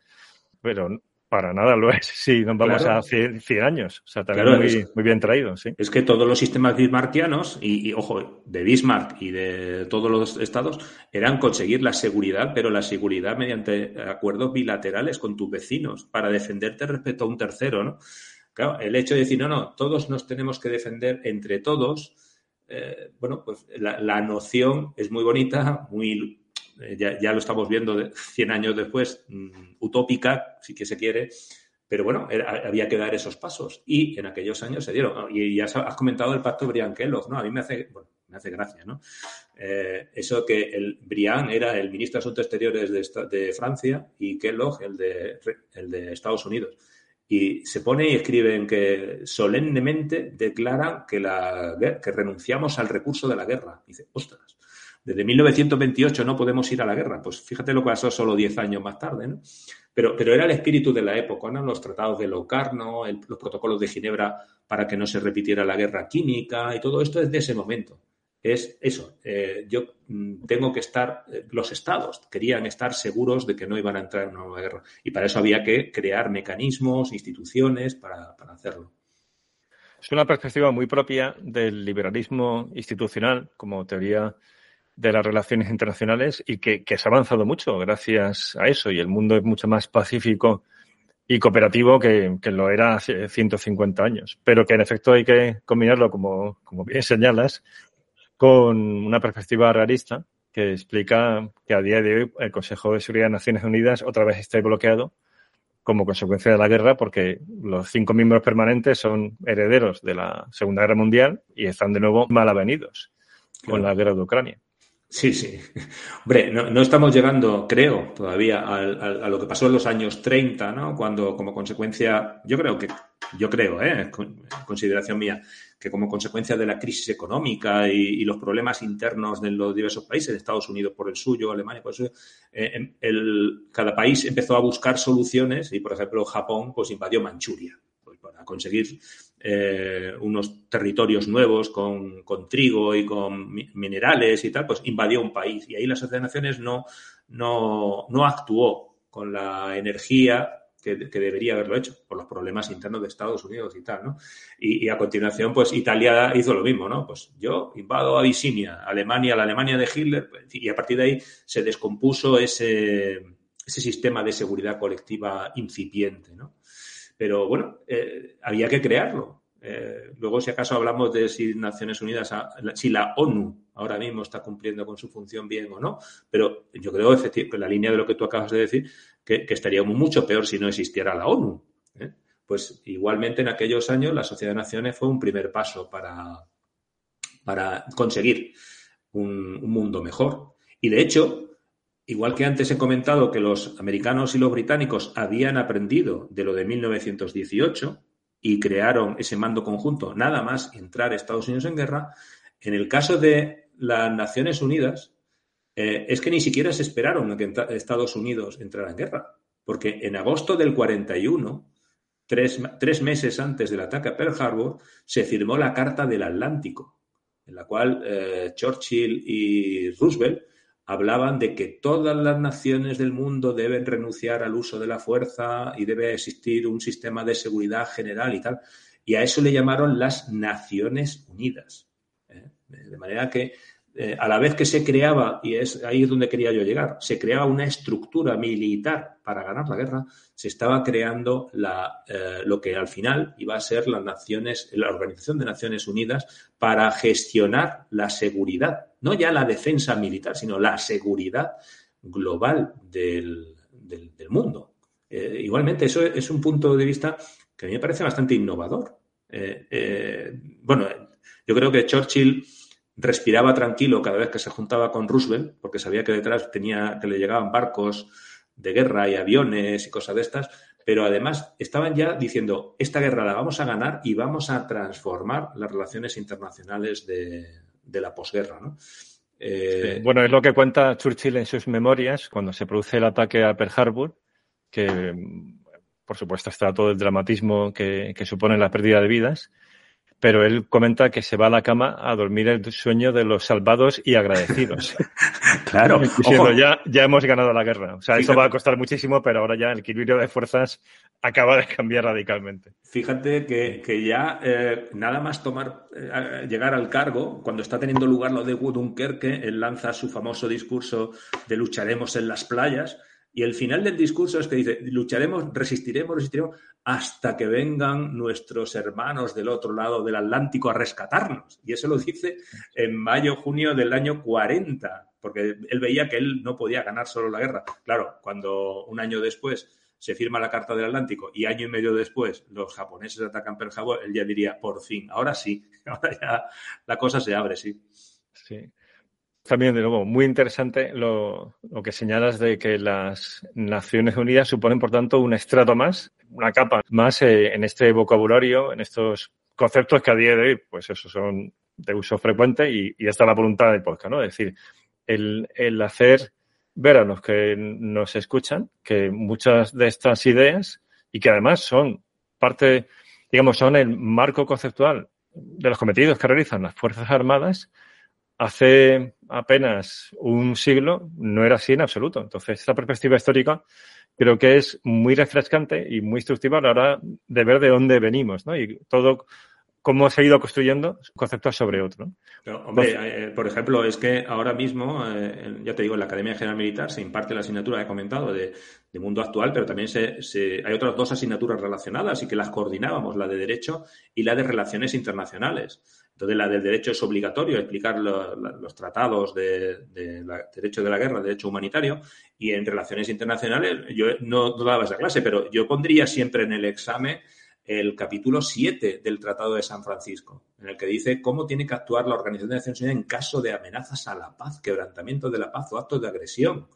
pero para nada lo es si nos vamos a 100, años. O sea, también muy, muy, bien traído, sí. Es que todos los sistemas bismarckianos, y, y, ojo, de Bismarck y de todos los estados, eran conseguir la seguridad, pero la seguridad mediante acuerdos bilaterales con tus vecinos para defenderte respecto a un tercero, ¿no? Claro, el hecho de decir, no, no, todos nos tenemos que defender entre todos, eh, bueno, pues la, noción es muy bonita, muy, eh, ya, lo estamos viendo 100 años después, mm, utópica, si que se quiere, pero bueno, había que dar esos pasos y en aquellos años se dieron. Y ya has comentado el pacto Brian Kellogg, ¿no? A mí me hace, bueno, me hace gracia, ¿no? Eh, eso que el Briand era el ministro de Asuntos Exteriores de, Francia y Kellogg el de, el de Estados Unidos. Y se pone y escriben que solemnemente declaran que, la, que renunciamos al recurso de la guerra. dice, ostras, desde 1928 no podemos ir a la guerra. Pues fíjate lo que pasó solo 10 años más tarde, ¿no? Pero, pero era el espíritu de la época, ¿no? Los tratados de Locarno, los protocolos de Ginebra para que no se repitiera la guerra química y todo esto es de ese momento. Es eso, eh, yo mm, tengo que estar, eh, los estados querían estar seguros de que no iban a entrar en una nueva guerra y para eso había que crear mecanismos, instituciones para, para hacerlo. Es una perspectiva muy propia del liberalismo institucional como teoría de las relaciones internacionales y que, se ha avanzado mucho gracias a eso y el mundo es mucho más pacífico y cooperativo que, lo era hace 150 años, pero que en efecto hay que combinarlo, como, como bien señalas, con una perspectiva realista que explica que a día de hoy el Consejo de Seguridad de Naciones Unidas otra vez está bloqueado como consecuencia de la guerra porque los cinco miembros permanentes son herederos de la Segunda Guerra Mundial y están de nuevo mal avenidos con la guerra de Ucrania. Sí, sí. Hombre, no, estamos llegando, creo, todavía a, a, lo que pasó en los años 30, ¿no? Cuando, como consecuencia, yo creo que, yo creo, ¿eh? consideración mía, que como consecuencia de la crisis económica y, los problemas internos de los diversos países, Estados Unidos por el suyo, Alemania por el suyo, eh, em, el, cada país empezó a buscar soluciones y, por ejemplo, Japón, pues invadió Manchuria pues, para conseguir eh, unos territorios nuevos con, trigo y con minerales y tal, pues invadió un país. Y ahí la Sociedad de Naciones no, no, no actuó con la energía que, debería haberlo hecho por los problemas internos de Estados Unidos y tal, ¿no? Y, a continuación, pues Italia hizo lo mismo, ¿no? Pues yo invado Abisinia, Alemania, la Alemania de Hitler, y a partir de ahí se descompuso ese, ese sistema de seguridad colectiva incipiente, ¿no? Pero bueno, eh, había que crearlo. Eh, luego, si acaso hablamos de si Naciones Unidas, si la ONU ahora mismo está cumpliendo con su función bien o no, pero yo creo, efectivamente, en la línea de lo que tú acabas de decir, que, estaríamos mucho peor si no existiera la ONU. ¿eh? Pues igualmente en aquellos años la Sociedad de Naciones fue un primer paso para, para conseguir un mundo mejor. Y de hecho, Igual que antes he comentado que los americanos y los británicos habían aprendido de lo de 1918 y crearon ese mando conjunto nada más entrar Estados Unidos en guerra, en el caso de las Naciones Unidas eh, es que ni siquiera se esperaron a que Estados Unidos entrara en guerra, porque en agosto del 41, tres, tres meses antes del ataque a Pearl Harbor, se firmó la Carta del Atlántico, en la cual eh, Churchill y Roosevelt hablaban de que todas las naciones del mundo deben renunciar al uso de la fuerza y debe existir un sistema de seguridad general y tal. Y a eso le llamaron las Naciones Unidas. ¿eh? De manera que eh, a la vez que se creaba, y es ahí es donde quería yo llegar, se creaba una estructura militar para ganar la guerra, se estaba creando la, eh, lo que al final iba a ser las naciones, la Organización de Naciones Unidas para gestionar la seguridad, no ya la defensa militar, sino la seguridad global del, mundo. Eh, igualmente, eso es un punto de vista que a mí me parece bastante innovador. bueno, yo creo que Churchill respiraba tranquilo cada vez que se juntaba con Roosevelt, porque sabía que detrás tenía que le llegaban barcos de guerra y aviones y cosas de estas, pero además estaban ya diciendo, esta guerra la vamos a ganar y vamos a transformar las relaciones internacionales de, la posguerra. Eh, bueno, es lo que cuenta Churchill en sus memorias cuando se produce el ataque a Pearl Harbor, que por supuesto está todo el dramatismo que supone la pérdida de vidas pero él comenta que se va a la cama a dormir el sueño de los salvados y agradecidos. claro. Diciendo, ya, ya hemos ganado la guerra. O sea, eso va a costar muchísimo, pero ahora ya el equilibrio de fuerzas acaba de cambiar radicalmente. Fíjate que, ya eh, nada más tomar, eh, llegar al cargo, cuando está teniendo lugar lo de Dunkerque, él lanza su famoso discurso de lucharemos en las playas, y el final del discurso es que dice, lucharemos, resistiremos, resistiremos hasta que vengan nuestros hermanos del otro lado del Atlántico a rescatarnos. Y eso lo dice en mayo, junio del año 40, porque él veía que él no podía ganar solo la guerra. Claro, cuando un año después se firma la Carta del Atlántico y año y medio después los japoneses atacan Pearl Harbor, él ya diría, por fin, ahora sí, ahora ya la cosa se abre, sí. Sí. También, de nuevo, muy interesante lo, lo, que señalas de que las Naciones Unidas suponen, por tanto, un estrato más, una capa más eh, en este vocabulario, en estos conceptos que a día de hoy, pues eso, son de uso frecuente y, y esta es la voluntad del podcast, ¿no? Es decir, el, el hacer ver a los que nos escuchan que muchas de estas ideas y que además son parte, digamos, son el marco conceptual de los cometidos que realizan las Fuerzas Armadas, hace apenas un siglo no era así en absoluto. Entonces, esta perspectiva histórica creo que es muy refrescante y muy instructiva a la hora de ver de dónde venimos, ¿no? Y todo cómo se ha ido construyendo conceptos sobre otro. Pero, hombre, eh, por ejemplo, es que ahora mismo, eh, ya te digo, en la Academia General Militar se imparte la asignatura que he comentado de, de mundo actual, pero también se, se, hay otras dos asignaturas relacionadas y que las coordinábamos, la de Derecho y la de Relaciones Internacionales. Entonces, la del derecho es obligatorio, explicar lo, los tratados de, derecho de la guerra, derecho humanitario, y en relaciones internacionales, yo no, no daba esa clase, pero yo pondría siempre en el examen el capítulo 7 del Tratado de San Francisco, en el que dice cómo tiene que actuar la Organización de Naciones Unidas en caso de amenazas a la paz, quebrantamiento de la paz o actos de agresión.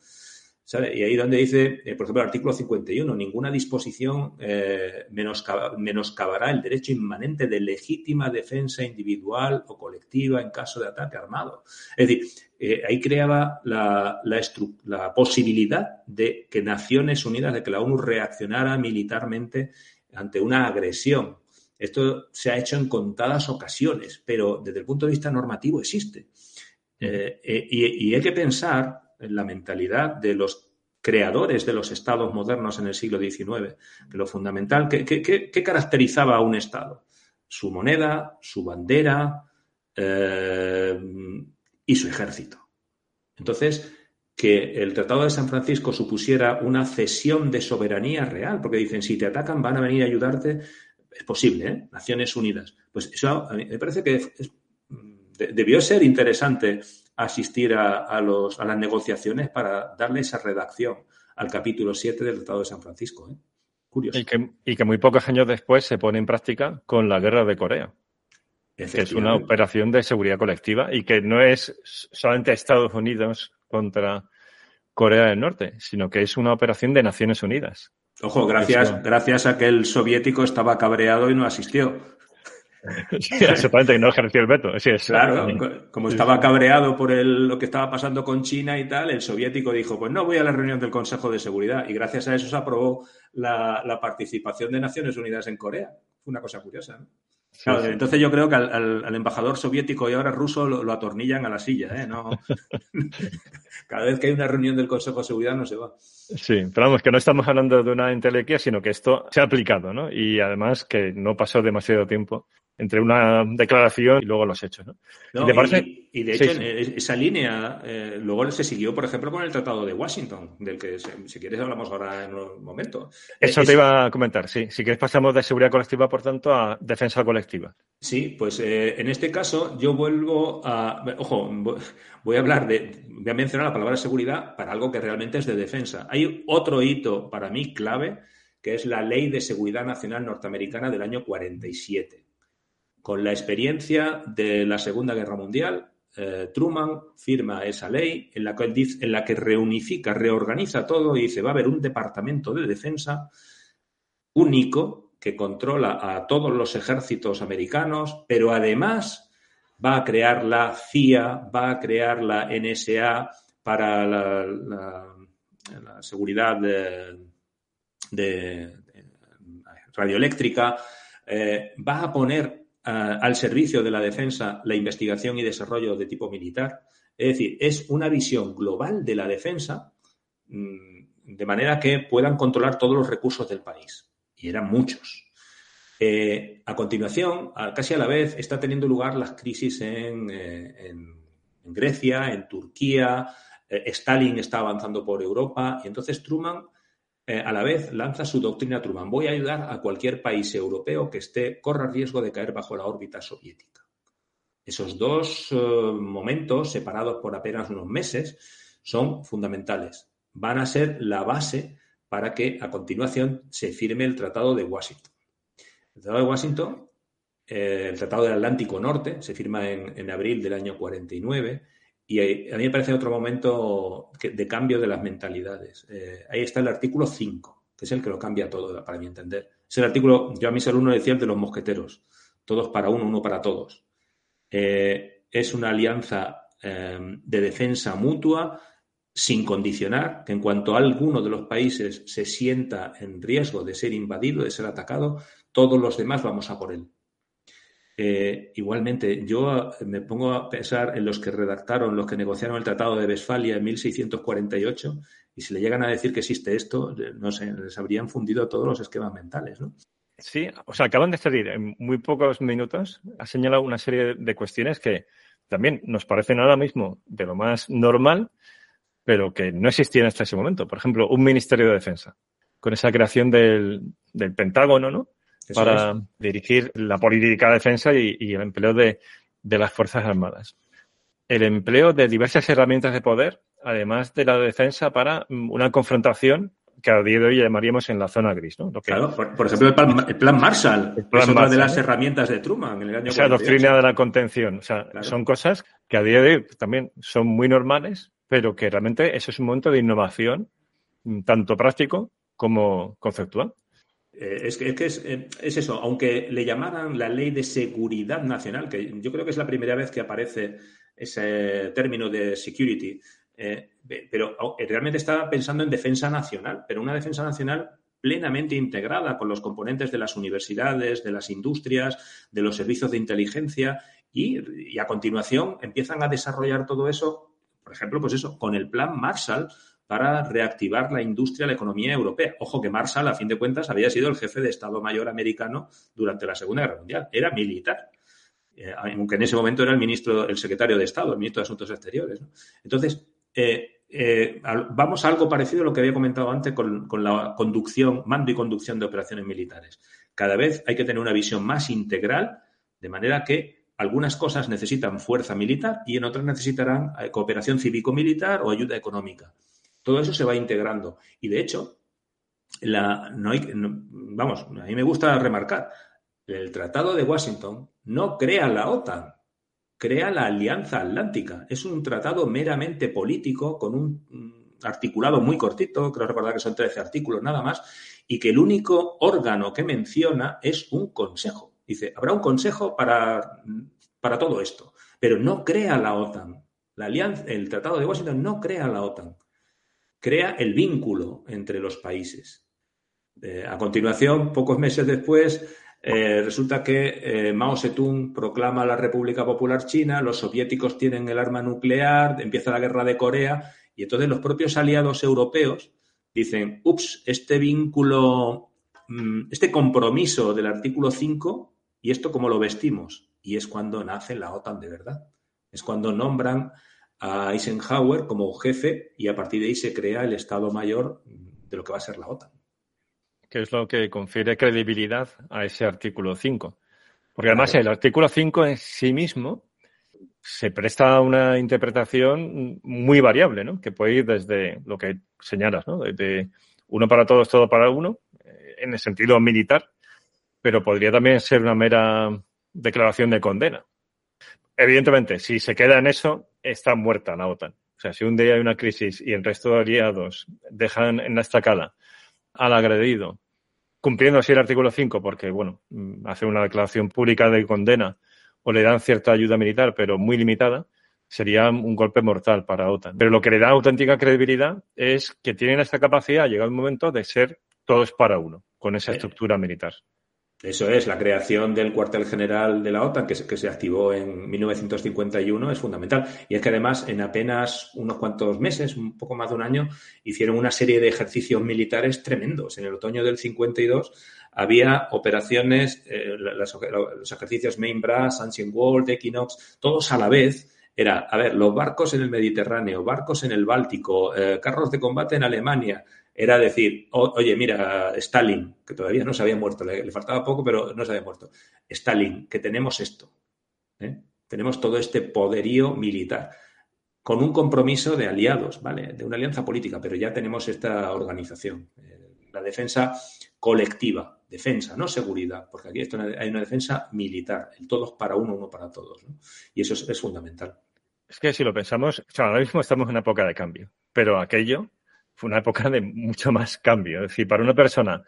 ¿Sabe? Y ahí donde dice, eh, por ejemplo, el artículo 51, ninguna disposición eh, menoscab menoscabará el derecho inmanente de legítima defensa individual o colectiva en caso de ataque armado. Es decir, eh, ahí creaba la, la, la posibilidad de que Naciones Unidas, de que la ONU reaccionara militarmente ante una agresión. Esto se ha hecho en contadas ocasiones, pero desde el punto de vista normativo existe. Eh, y, y, hay que pensar en la mentalidad de los creadores de los estados modernos en el siglo XIX, lo fundamental, ¿qué, caracterizaba a un estado? Su moneda, su bandera eh, y su ejército. Entonces, que el Tratado de San Francisco supusiera una cesión de soberanía real, porque dicen, si te atacan van a venir a ayudarte, es posible, ¿eh? Naciones Unidas. Pues eso a mí me parece que debió ser interesante asistir a, a, los, a, las negociaciones para darle esa redacción al capítulo 7 del Tratado de San Francisco. ¿eh? Curioso. Y que, y que muy pocos años después se pone en práctica con la guerra de Corea que es una operación de seguridad colectiva y que no es solamente Estados Unidos contra Corea del Norte, sino que es una operación de Naciones Unidas. Ojo, gracias, gracias a que el soviético estaba cabreado y no asistió. Sí, exactamente, que no ejerció el veto. Sí, es, claro, como estaba cabreado por el, lo que estaba pasando con China y tal, el soviético dijo, pues no voy a la reunión del Consejo de Seguridad. Y gracias a eso se aprobó la, la participación de Naciones Unidas en Corea. Fue una cosa curiosa. ¿no? Claro, entonces yo creo que al, al, al, embajador soviético y ahora ruso lo, lo atornillan a la silla, ¿eh? No, cada vez que hay una reunión del Consejo de Seguridad no se va. Sí, pero vamos, que no estamos hablando de una intelequia, sino que esto se ha aplicado, ¿no? Y además que no pasó demasiado tiempo entre una declaración y luego los hechos. ¿no? no ¿Y, parece? y, y, de hecho, sí, sí. esa línea eh, luego se siguió, por ejemplo, con el Tratado de Washington, del que, si quieres, hablamos ahora en un momento. Eso es, te iba a comentar, sí. Si quieres, pasamos de seguridad colectiva, por tanto, a defensa colectiva. Sí, pues eh, en este caso yo vuelvo a. Ojo, voy a hablar de. Voy a mencionar la palabra seguridad para algo que realmente es de defensa. Hay otro hito para mí clave, que es la Ley de Seguridad Nacional Norteamericana del año 47 con la experiencia de la Segunda Guerra Mundial, eh, Truman firma esa ley en la, que, reunifica, reorganiza todo y dice va a haber un departamento de defensa único que controla a todos los ejércitos americanos, pero además va a crear la CIA, va a crear la NSA para la, seguridad de, radioeléctrica, eh, va a poner al servicio de la defensa la investigación y desarrollo de tipo militar. Es decir, es una visión global de la defensa mmm, de manera que puedan controlar todos los recursos del país. Y eran muchos. Eh, a continuación, casi a la vez, está teniendo lugar las crisis en, eh, Grecia, en Turquía, eh, Stalin está avanzando por Europa y entonces Truman eh, a la vez lanza su doctrina Truman. Voy a ayudar a cualquier país europeo que esté, corra riesgo de caer bajo la órbita soviética. Esos dos eh, momentos, separados por apenas unos meses, son fundamentales. Van a ser la base para que a continuación se firme el Tratado de Washington. El Tratado de Washington el Tratado del Atlántico Norte, se firma en, abril del año 49, y a mí me parece otro momento de cambio de las mentalidades. ahí está el artículo 5, que es el que lo cambia todo, para mi entender. Es el artículo, yo a mis alumnos decía el de los mosqueteros, todos para uno, uno para todos. es una alianza de defensa mutua sin condicionar, que en cuanto alguno de los países se sienta en riesgo de ser invadido, de ser atacado, todos los demás vamos a por él. Eh, igualmente, yo eh, me pongo a pensar en los que redactaron, los que negociaron el Tratado de Westfalia en 1648, y si le llegan a decir que existe esto, eh, no sé, les habrían fundido todos los esquemas mentales, ¿no? Sí, o sea, acaban de salir en muy pocos minutos, ha señalado una serie de cuestiones que también nos parecen ahora mismo de lo más normal, pero que no existían hasta ese momento. Por ejemplo, un Ministerio de Defensa, con esa creación del, Pentágono, ¿no? Para dirigir la política de defensa y, el empleo de, las Fuerzas Armadas. El empleo de diversas herramientas de poder, además de la defensa, para mm, una confrontación que a día de hoy llamaríamos en la zona gris, ¿no? claro, por, ejemplo, el plan, Marshall, es una de las herramientas de Truman en el año Esa doctrina de la contención. O sea, son cosas que a día de hoy también son muy normales, pero que realmente eso es un momento de innovación, mm, tanto práctico como conceptual. Eh, es que, eh, es, eso, aunque le llamaran la ley de seguridad nacional, que yo creo que es la primera vez que aparece ese término de security, eh, pero realmente estaba pensando en defensa nacional, pero una defensa nacional plenamente integrada con los componentes de las universidades, de las industrias, de los servicios de inteligencia y, y a continuación empiezan a desarrollar todo eso por ejemplo, pues eso, con el plan Marshall para reactivar la industria, la economía europea. Ojo que Marshall, a fin de cuentas, había sido el jefe de Estado Mayor americano durante la Segunda Guerra Mundial. Era militar. Eh, aunque en ese momento era el ministro, el secretario de Estado, el ministro de Asuntos Exteriores. Entonces, eh, eh, vamos a algo parecido a lo que había comentado antes con, con, la conducción, mando y conducción de operaciones militares. Cada vez hay que tener una visión más integral, de manera que algunas cosas necesitan fuerza militar y en otras necesitarán cooperación cívico-militar o ayuda económica. Todo eso se va integrando. Y de hecho, vamos, a mí me gusta remarcar, el Tratado de Washington no crea la OTAN, crea la Alianza Atlántica. Es un tratado meramente político con un articulado muy cortito, creo recordar que son 13 artículos nada más, y que el único órgano que menciona es un consejo. Dice, habrá un consejo para, para todo esto, pero no crea la OTAN. La alianza, el Tratado de Washington no crea la OTAN, crea el vínculo entre los países. Eh, a continuación, pocos meses después, eh, resulta que eh, Mao Zedong proclama la República Popular China, los soviéticos tienen el arma nuclear, empieza la guerra de Corea y entonces los propios aliados europeos dicen, ups, este vínculo, mm, este compromiso del artículo 5 ¿Y esto cómo lo vestimos? Y es cuando nace la OTAN de verdad. Es cuando nombran a Eisenhower como jefe y a partir de ahí se crea el Estado Mayor de lo que va a ser la OTAN. Que es lo que confiere credibilidad a ese artículo 5. Porque además el artículo 5 en sí mismo se presta a una interpretación muy variable, ¿no? Que puede ir desde lo que señalas, ¿no? Desde uno para todos, todo para uno, eh, en el sentido militar, pero podría también ser una mera declaración de condena. Evidentemente, si se queda en eso, está muerta la OTAN. O sea, si un día hay una crisis y el resto de aliados dejan en la estacada al agredido, cumpliendo así el artículo 5, porque, bueno, mm, hace una declaración pública de condena o le dan cierta ayuda militar, pero muy limitada, sería un golpe mortal para OTAN. Pero lo que le da auténtica credibilidad es que tienen esta capacidad, llega el momento, de ser todos para uno, con esa estructura militar. Eso es, la creación del cuartel general de la OTAN, que se, que se, activó en 1951, es fundamental. Y es que además, en apenas unos cuantos meses, un poco más de un año, hicieron una serie de ejercicios militares tremendos. En el otoño del 52 había operaciones, eh, los ejercicios Main Brass, Ancient World, Equinox, todos a la vez. Era, a ver, los barcos en el Mediterráneo, barcos en el Báltico, eh, carros de combate en Alemania, era decir, oye, mira, Stalin, que todavía no se había muerto, le, faltaba poco, pero no se había muerto. Stalin, que tenemos esto. ¿eh? Tenemos todo este poderío militar con un compromiso de aliados, ¿vale? De una alianza política, pero ya tenemos esta organización, eh, la defensa colectiva. defensa, no seguridad, porque aquí hay una defensa militar, el todos para uno, uno para todos. Y eso es, fundamental. Es que si lo pensamos, ahora mismo estamos en una época de cambio, pero aquello fue una época de mucho más cambio. Es decir, para una persona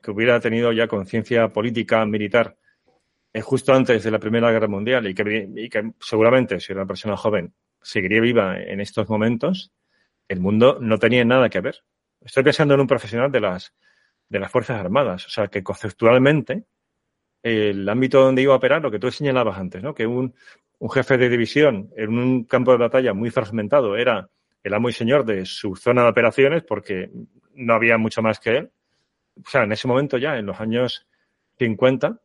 que hubiera tenido ya conciencia política, militar, eh, justo antes de la Primera Guerra Mundial y que, y que seguramente, si era una persona joven, seguiría viva en estos momentos, el mundo no tenía nada que ver. Estoy pensando en un profesional de las, de las Fuerzas Armadas. O sea, que conceptualmente el ámbito donde iba a operar, lo que tú señalabas antes, ¿no? Que un, un jefe de división en un campo de batalla muy fragmentado era el amo y señor de su zona de operaciones porque no había mucho más que él. O sea, en ese momento ya, en los años 50,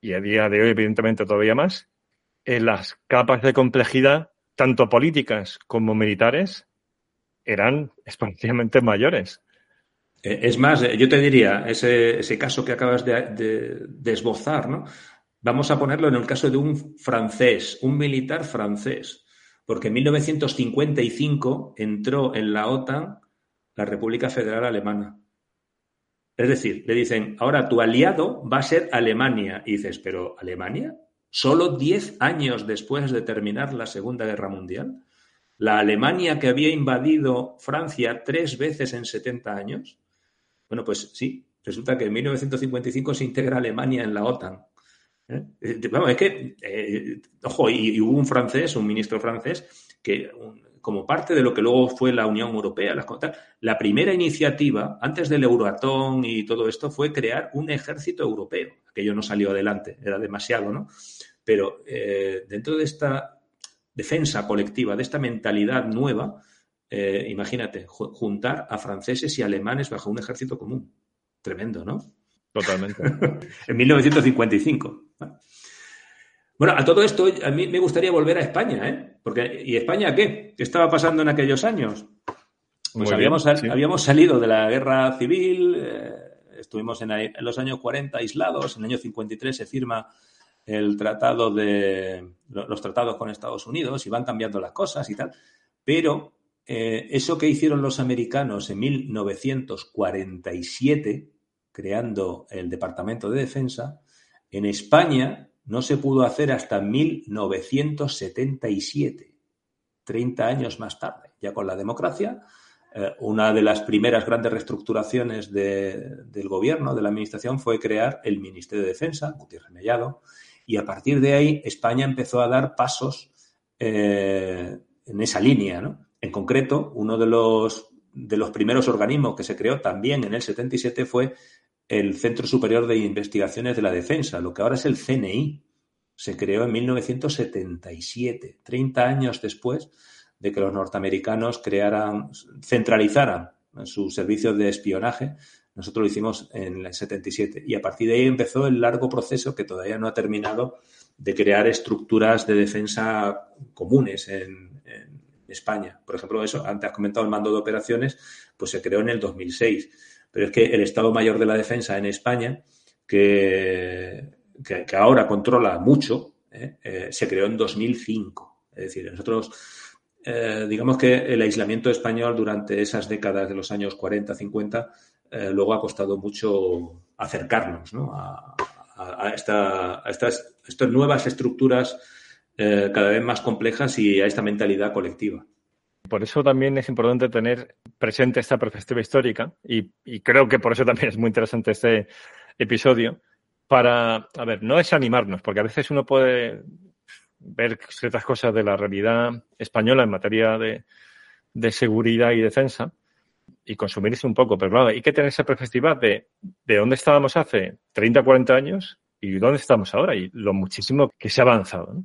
y a día de hoy, evidentemente, todavía más, en las capas de complejidad, tanto políticas como militares, eran exponencialmente mayores. Eh, es más, eh, yo te diría, ese, ese caso que acabas de, esbozar, ¿no? Vamos a ponerlo en el caso de un francés, un militar francés, porque en 1955 entró en la OTAN la República Federal Alemana. Es decir, le dicen, ahora tu aliado va a ser Alemania. Y dices, pero ¿Alemania? Solo 10 años después de terminar la Segunda Guerra Mundial. La Alemania que había invadido Francia tres veces en 70 años. Bueno, pues sí, resulta que en 1955 se integra Alemania en la OTAN. ¿Eh? Eh, es que, eh, ojo, y, hubo un francés, un ministro francés, que como parte de lo que luego fue la Unión Europea, la, la primera iniciativa, antes del Euroatón y todo esto, fue crear un ejército europeo. Aquello no salió adelante, era demasiado, ¿no? Pero dentro de esta defensa colectiva, de esta mentalidad nueva, imagínate, juntar a franceses y alemanes bajo un ejército común. Tremendo, ¿no? Totalmente. en 1955. Bueno, a todo esto, a mí me gustaría volver a España, ¿eh? Porque, ¿y España qué? ¿Qué estaba pasando en aquellos años? Pues habíamos, habíamos, salido de la guerra civil, eh, estuvimos en, en, los años 40 aislados, en el año 53 se firma el tratado de los tratados con Estados Unidos y van cambiando las cosas y tal, pero eh, eso que hicieron los americanos en 1947, creando el Departamento de Defensa, en España no se pudo hacer hasta 1977, 30 años más tarde, ya con la democracia. Eh, una de las primeras grandes reestructuraciones del gobierno, de la administración, fue crear el Ministerio de Defensa, Gutiérrez Mellado, y a partir de ahí España empezó a dar pasos eh, en esa línea. En concreto, uno de los, de los primeros organismos que se creó también en el 77 fue el Centro Superior de Investigaciones de la Defensa, lo que ahora es el CNI. Se creó en 1977, 30 años después de que los norteamericanos crearan, centralizaran sus servicios de espionaje. Nosotros lo hicimos en el 77 y a partir de ahí empezó el largo proceso que todavía no ha terminado de crear estructuras de defensa comunes en, España. Por ejemplo, eso, antes has comentado el mando de operaciones, pues se creó en el 2006. Pero es que el Estado Mayor de la Defensa en España, que, que, ahora controla mucho, ¿eh? Eh, se creó en 2005. Es decir, nosotros, eh, digamos que el aislamiento español durante esas décadas de los años 40, 50, luego ha costado mucho acercarnos a, esta, estas, estas nuevas estructuras cada vez más complejas y a esta mentalidad colectiva. Por eso también es importante tener presente esta perspectiva histórica y, creo que por eso también es muy interesante este episodio para, a ver, no desanimarnos, porque a veces uno puede ver ciertas cosas de la realidad española en materia de, de seguridad y defensa y consumirse un poco, pero claro, hay que tener esa perspectiva de, de dónde estábamos hace 30, 40 años y dónde estamos ahora y lo muchísimo que se ha avanzado. ¿no?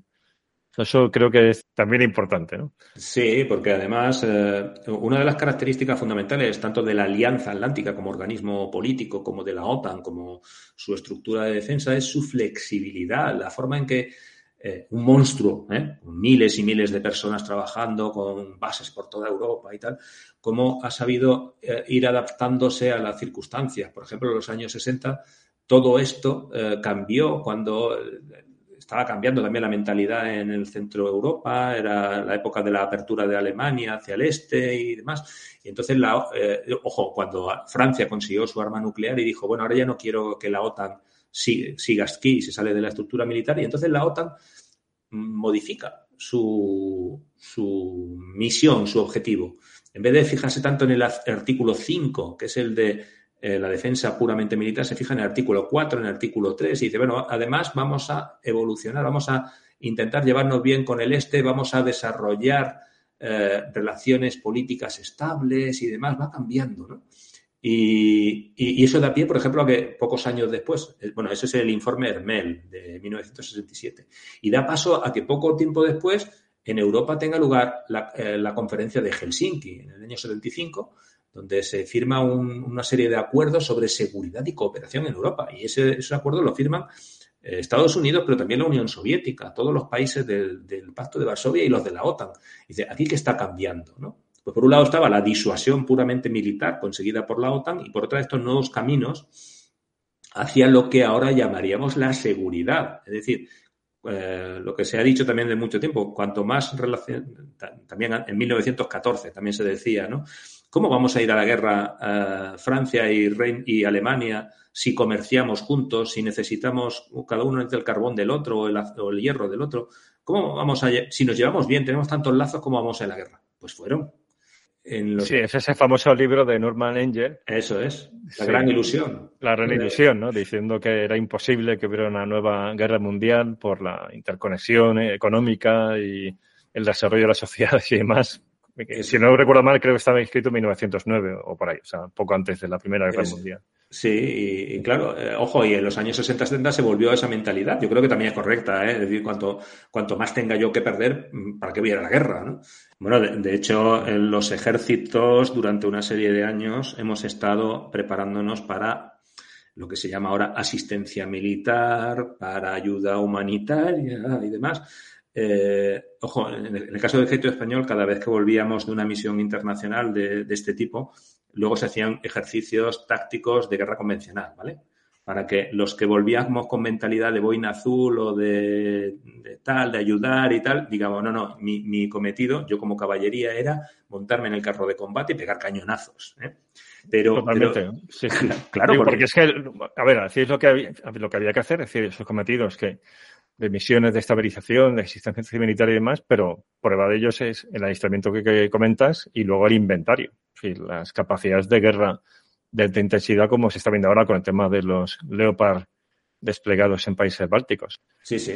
Eso creo que es también importante. Sí, porque además eh, una de las características fundamentales tanto de la Alianza Atlántica como organismo político, como de la OTAN, como su estructura de defensa, es su flexibilidad, la forma en que eh, un monstruo, ¿eh? miles y miles de personas trabajando con bases por toda Europa y tal, cómo ha sabido ir adaptándose a las circunstancias. Por ejemplo, en los años 60 todo esto cambió cuando estaba cambiando también la mentalidad en el centro de Europa, era la época de la apertura de Alemania hacia el este y demás. Y entonces, la, eh, ojo, cuando Francia consiguió su arma nuclear y dijo, bueno, ahora ya no quiero que la OTAN siga aquí y se sale de la estructura militar, y entonces la OTAN modifica su, su misión, su objetivo. En vez de fijarse tanto en el artículo 5, que es el de eh, la defensa puramente militar, se fija en el artículo 4, en el artículo 3 y dice, bueno, además vamos a evolucionar, vamos a intentar llevarnos bien con el este, vamos a desarrollar eh, relaciones políticas estables y demás, va cambiando, ¿no? Y, y, eso da pie, por ejemplo, a que pocos años después, eh, bueno, ese es el informe Hermel de 1967, y da paso a que poco tiempo después en Europa tenga lugar la, la conferencia de Helsinki en el año 75, donde se firma una serie de acuerdos sobre seguridad y cooperación en Europa. Y ese, esos acuerdos lo firman eh, Estados Unidos, pero también la Unión Soviética, todos los países del, Pacto de Varsovia y los de la OTAN. dice, aquí qué está cambiando, ¿no? Pues por un lado estaba la disuasión puramente militar conseguida por la OTAN y por otro estos nuevos caminos hacia lo que ahora llamaríamos la seguridad. Es decir, eh, lo que se ha dicho también de mucho tiempo, cuanto más relación, también en 1914 también se decía, ¿no? ¿Cómo vamos a ir a la guerra eh, Francia y, y, Alemania si comerciamos juntos, si necesitamos, cada uno el carbón del otro o el, hierro del otro? ¿Cómo vamos a, si nos llevamos bien, tenemos tantos lazos, ¿cómo vamos a la guerra? Pues fueron. Sí, es ese famoso libro de Norman Engel. Eso es, la gran ilusión. La gran ilusión, ¿no? Diciendo que era imposible que hubiera una nueva guerra mundial por la interconexión económica y el desarrollo de las sociedades y demás si no recuerdo mal, creo que estaba inscrito en 1909 o por ahí, o sea, poco antes de la Primera Guerra Mundial. Sí, y, claro, eh, ojo, y en los años 60-70 se volvió a esa mentalidad. Yo creo que también es correcta, ¿eh? es decir, cuanto, cuanto más tenga yo que perder, mm, ¿para qué voy a la guerra? ¿no? Bueno, de, de, hecho, en los ejércitos durante una serie de años hemos estado preparándonos para lo que se llama ahora asistencia militar, para ayuda humanitaria y demás. Eh, ojo, en el, caso del ejército español, cada vez que volvíamos de una misión internacional de, este tipo, luego se hacían ejercicios tácticos de guerra convencional, ¿vale? Para que los que volvíamos con mentalidad de boina azul o de, tal, de ayudar y tal, digamos, no, no, mi, cometido, yo como caballería, era montarme en el carro de combate y pegar cañonazos. ¿eh? Pero, Totalmente. sí, claro, porque... es que, a ver, así es lo que, había, lo que había que hacer, es decir, esos cometidos que de misiones de estabilización, de existencia militar y demás, pero prueba de ellos es el aislamiento que, comentas y luego el inventario, las capacidades de guerra de alta intensidad como se está viendo ahora con el tema de los Leopard desplegados en países bálticos. Sí, sí.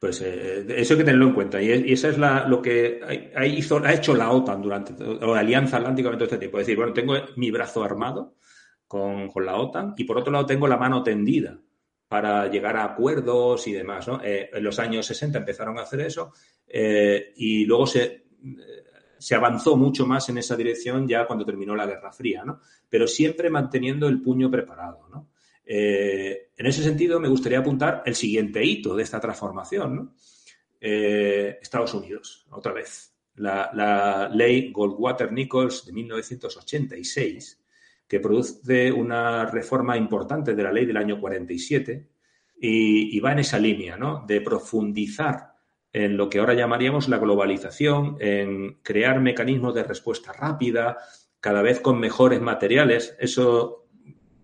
Pues eh, eso hay que tenerlo en cuenta. Y, y esa es la, lo que ha, hizo, ha hecho la OTAN durante, o la Alianza Atlántica durante este tiempo. Es decir, bueno, tengo mi brazo armado con, con la OTAN y por otro lado tengo la mano tendida para llegar a acuerdos y demás. ¿no? Eh, en los años 60 empezaron a hacer eso eh, y luego se, eh, se, avanzó mucho más en esa dirección ya cuando terminó la Guerra Fría, ¿no? pero siempre manteniendo el puño preparado. ¿no? en ese sentido, me gustaría apuntar el siguiente hito de esta transformación. Estados Unidos, otra vez. La, la ley Goldwater-Nichols de 1986 que produce una reforma importante de la ley del año 47 y, va en esa línea, ¿no? De profundizar en lo que ahora llamaríamos la globalización, en crear mecanismos de respuesta rápida, cada vez con mejores materiales. Eso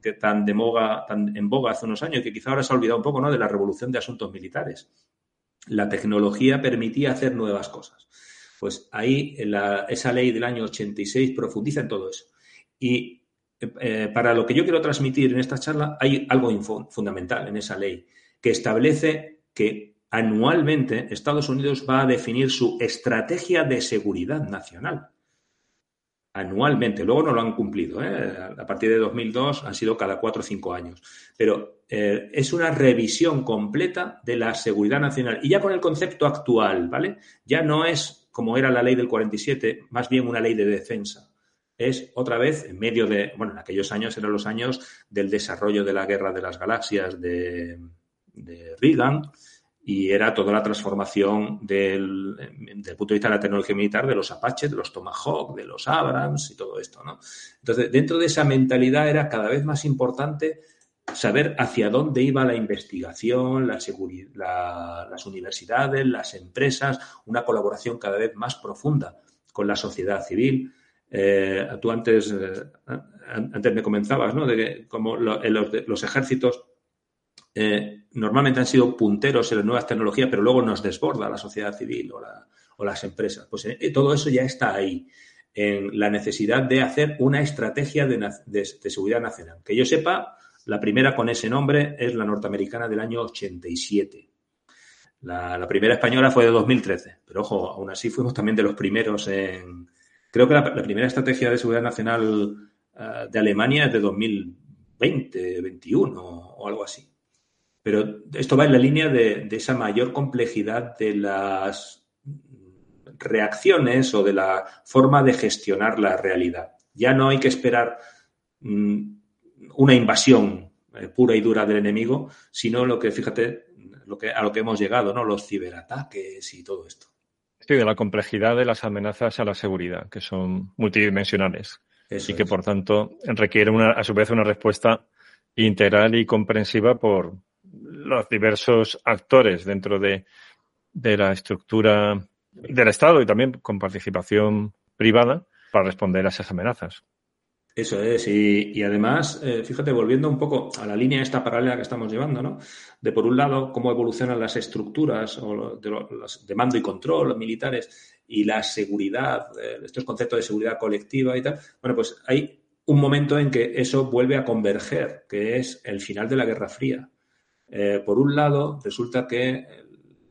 que tan de moga, tan en boga hace unos años, que quizá ahora se ha olvidado un poco, ¿no? De la revolución de asuntos militares. La tecnología permitía hacer nuevas cosas. Pues ahí esa ley del año 86 profundiza en todo eso. Y eh, para lo que yo quiero transmitir en esta charla, hay algo fundamental en esa ley que establece que anualmente Estados Unidos va a definir su estrategia de seguridad nacional. Anualmente. Luego no lo han cumplido. ¿eh? A partir de 2002 han sido cada cuatro o cinco años. Pero eh, es una revisión completa de la seguridad nacional. Y ya con el concepto actual, ¿vale? Ya no es como era la ley del 47, más bien una ley de defensa es otra vez en medio de, bueno, en aquellos años eran los años del desarrollo de la guerra de las galaxias de, de Reagan y era toda la transformación del, del, punto de vista de la tecnología militar de los Apaches, de los Tomahawk, de los Abrams y todo esto, ¿no? Entonces, dentro de esa mentalidad era cada vez más importante saber hacia dónde iba la investigación, la las universidades, las empresas, una colaboración cada vez más profunda con la sociedad civil. Eh, tú antes, eh, me comenzabas, ¿no? De que como los, ejércitos eh, normalmente han sido punteros en las nuevas tecnologías, pero luego nos desborda la sociedad civil o, las empresas. Pues todo eso ya está ahí, en la necesidad de hacer una estrategia de seguridad nacional. Que yo sepa, la primera con ese nombre es la norteamericana del año 87. La, la primera española fue de 2013, pero ojo, aún así fuimos también de los primeros en... Creo que la, primera estrategia de seguridad nacional uh, de Alemania es de 2020, 2021 o algo así. Pero esto va en la línea de, esa mayor complejidad de las reacciones o de la forma de gestionar la realidad. Ya no hay que esperar mmm, una invasión eh, pura y dura del enemigo, sino lo que, fíjate, lo que, a lo que hemos llegado, ¿no? Los ciberataques y todo esto. Sí, de la complejidad de las amenazas a la seguridad, que son multidimensionales y que, por tanto, requieren una, a su vez una respuesta integral y comprensiva por los diversos actores dentro de, de la estructura del Estado y también con participación privada para responder a esas amenazas. Eso es, y, además, eh, fíjate, volviendo un poco a la línea esta paralela que estamos llevando, ¿no? De por un lado, cómo evolucionan las estructuras o de, de mando y control los militares y la seguridad, eh, estos conceptos de seguridad colectiva y tal. Bueno, pues hay un momento en que eso vuelve a converger, que es el final de la Guerra Fría. Eh, por un lado, resulta que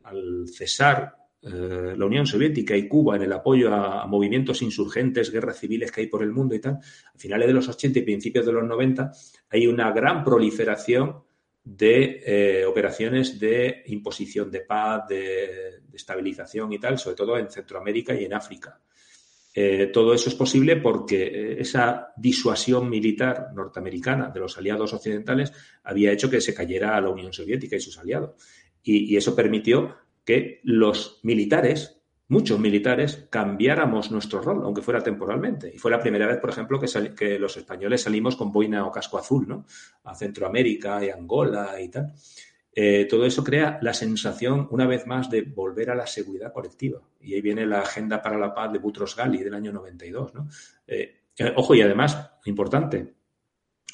al cesar eh, la Unión Soviética y Cuba en el apoyo a, movimientos insurgentes, guerras civiles que hay por el mundo y tal, a finales de los 80 y principios de los 90 hay una gran proliferación de eh, operaciones de imposición de paz, de, estabilización y tal, sobre todo en Centroamérica y en África. Eh, todo eso es posible porque esa disuasión militar norteamericana de los aliados occidentales había hecho que se cayera a la Unión Soviética y sus aliados. y eso permitió que los militares, muchos militares, cambiáramos nuestro rol, aunque fuera temporalmente. Y fue la primera vez, por ejemplo, que, que los españoles salimos con boina o casco azul, ¿no? A Centroamérica y Angola y tal. Eh, todo eso crea la sensación, una vez más, de volver a la seguridad colectiva. Y ahí viene la Agenda para la Paz de Butros Ghali del año 92. ¿no? Eh, eh, ojo, y además, importante,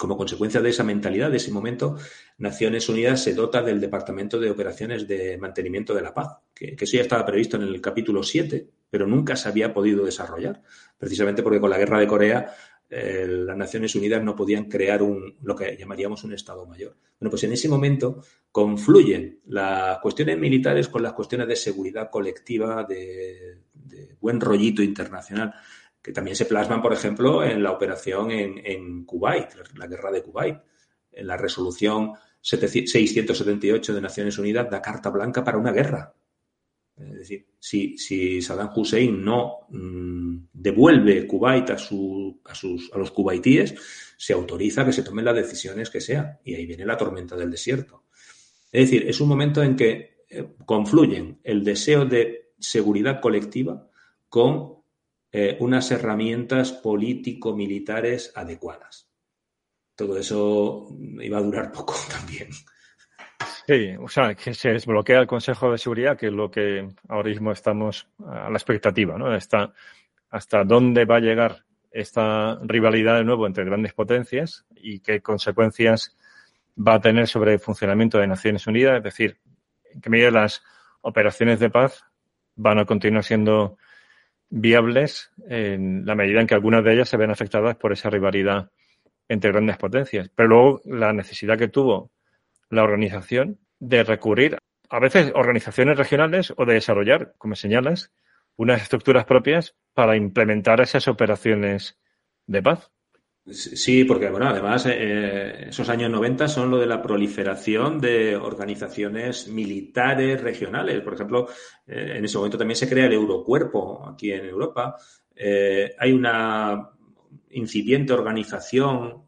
como consecuencia de esa mentalidad, de ese momento, Naciones Unidas se dota del Departamento de Operaciones de Mantenimiento de la Paz, que, eso ya estaba previsto en el capítulo 7, pero nunca se había podido desarrollar, precisamente porque con la guerra de Corea eh, las Naciones Unidas no podían crear un, lo que llamaríamos un Estado mayor. Bueno, pues en ese momento confluyen las cuestiones militares con las cuestiones de seguridad colectiva, de, de buen rollito internacional que también se plasman, por ejemplo, en la operación en, Kuwait, la guerra de Kuwait. En la resolución 678 de Naciones Unidas da carta blanca para una guerra. Es decir, si, Saddam Hussein no mm, devuelve Kuwait a, su, a, sus, a los kuwaitíes, se autoriza que se tomen las decisiones que sean. Y ahí viene la tormenta del desierto. Es decir, es un momento en que eh, confluyen el deseo de seguridad colectiva con eh, unas herramientas político-militares adecuadas. Todo eso iba a durar poco también. Sí, o sea, que se desbloquea el Consejo de Seguridad, que es lo que ahora mismo estamos a la expectativa, ¿no? Hasta, hasta dónde va a llegar esta rivalidad de nuevo entre grandes potencias y qué consecuencias va a tener sobre el funcionamiento de Naciones Unidas, es decir, en qué medida las operaciones de paz van a continuar siendo viables en la medida en que algunas de ellas se ven afectadas por esa rivalidad entre grandes potencias. Pero luego la necesidad que tuvo la organización de recurrir a veces organizaciones regionales o de desarrollar, como señalas, unas estructuras propias para implementar esas operaciones de paz. Sí, porque bueno, además eh, esos años 90 son lo de la proliferación de organizaciones militares regionales. Por ejemplo, eh, en ese momento también se crea el Eurocuerpo aquí en Europa. Eh, hay una incipiente organización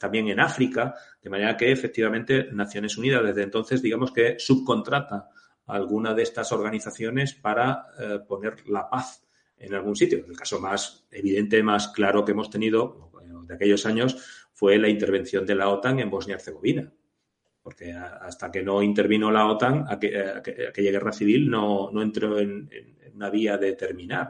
también en África, de manera que efectivamente Naciones Unidas desde entonces, digamos que subcontrata a alguna de estas organizaciones para poner la paz en algún sitio. El caso más evidente, más claro que hemos tenido, de aquellos años fue la intervención de la OTAN en Bosnia-Herzegovina. Porque hasta que no intervino la OTAN, aquella, guerra civil no, entró en, una vía de terminar.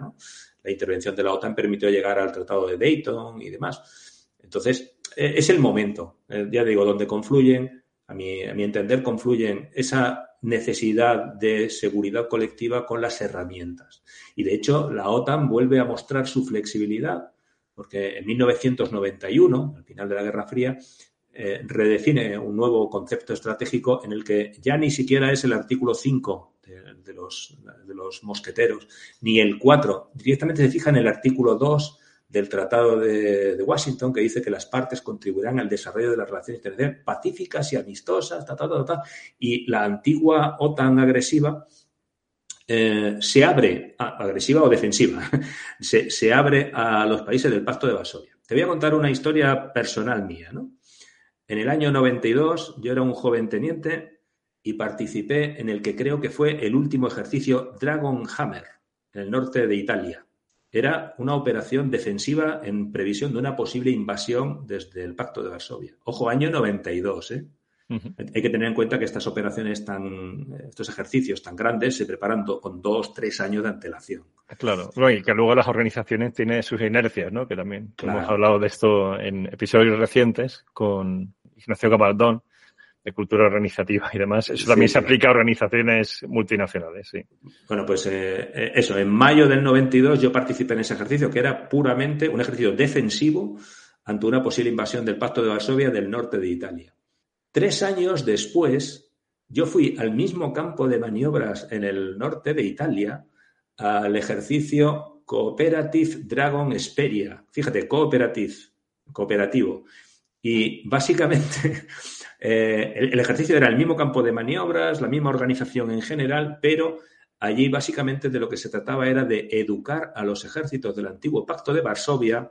La intervención de la OTAN permitió llegar al Tratado de Dayton y demás. Entonces, e, es el momento, eh, ya digo, donde confluyen, a mi, a mi entender, confluyen esa necesidad de seguridad colectiva con las herramientas. Y de hecho, la OTAN vuelve a mostrar su flexibilidad, porque en 1991, al final de la Guerra Fría, eh, redefine un nuevo concepto estratégico en el que ya ni siquiera es el artículo 5 de, los, de los mosqueteros, ni el 4, directamente se fija en el artículo 2 del Tratado de, Washington que dice que las partes contribuirán al desarrollo de las relaciones internacionales pacíficas y amistosas, y la antigua OTAN agresiva eh, se abre, agresiva o defensiva, se, abre a los países del Pacto de Varsovia. Te voy a contar una historia personal mía. En el año 92 yo era un joven teniente y participé en el que creo que fue el último ejercicio Dragon Hammer en el norte de Italia era una operación defensiva en previsión de una posible invasión desde el Pacto de Varsovia. Ojo, año 92, ¿eh? Hay que tener en cuenta que estas operaciones tan, estos ejercicios tan grandes se preparan con dos, tres años de antelación. Claro, y que luego las organizaciones tienen sus inercias, ¿no? Que también hemos hablado de esto en episodios recientes con Ignacio Capaldón, de cultura organizativa y demás. Eso también se aplica a organizaciones multinacionales, sí. Bueno, pues eh, eh, eso, en mayo del 92 yo participé en ese ejercicio que era puramente un ejercicio defensivo ante una posible invasión del Pacto de Varsovia del norte de Italia. Tres años después, yo fui al mismo campo de maniobras en el norte de Italia, al ejercicio Cooperative Dragon Esperia. Fíjate, cooperativo. Y básicamente eh, el, ejercicio era el mismo campo de maniobras, la misma organización en general, pero allí básicamente de lo que se trataba era de educar a los ejércitos del antiguo Pacto de Varsovia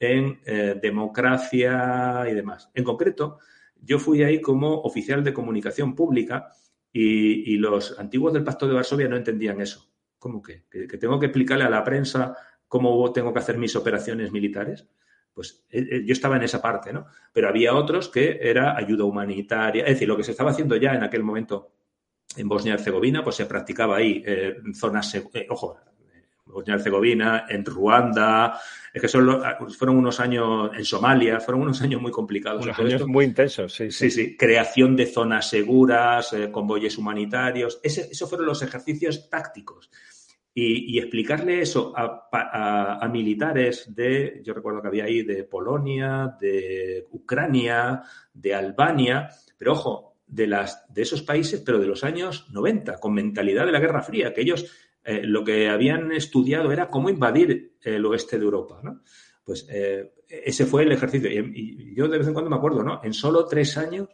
en eh, democracia y demás. En concreto, yo fui ahí como oficial de comunicación pública y, los antiguos del Pacto de Varsovia no entendían eso. ¿Cómo que? ¿Que tengo que explicarle a la prensa cómo tengo que hacer mis operaciones militares? Pues eh, eh, yo estaba en esa parte, ¿no? Pero había otros que era ayuda humanitaria, es decir, lo que se estaba haciendo ya en aquel momento en Bosnia y Herzegovina, pues se practicaba ahí eh, zonas, ojo, Bosnia y Herzegovina, en Ruanda, es que son fueron unos años en Somalia, fueron unos años muy complicados. Unos años muy intensos, sí, sí. Sí, Creación de zonas seguras, convoyes humanitarios, esos fueron los ejercicios tácticos. Y, explicarle eso a, militares de, yo recuerdo que había ahí de Polonia, de Ucrania, de Albania, pero ojo, de, las, de esos países, pero de los años 90, con mentalidad de la Guerra Fría, que ellos eh, lo que habían estudiado era cómo invadir el oeste de Europa, ¿no? Pues eh, ese fue el ejercicio. y, yo de vez en cuando me acuerdo, ¿no? En solo tres años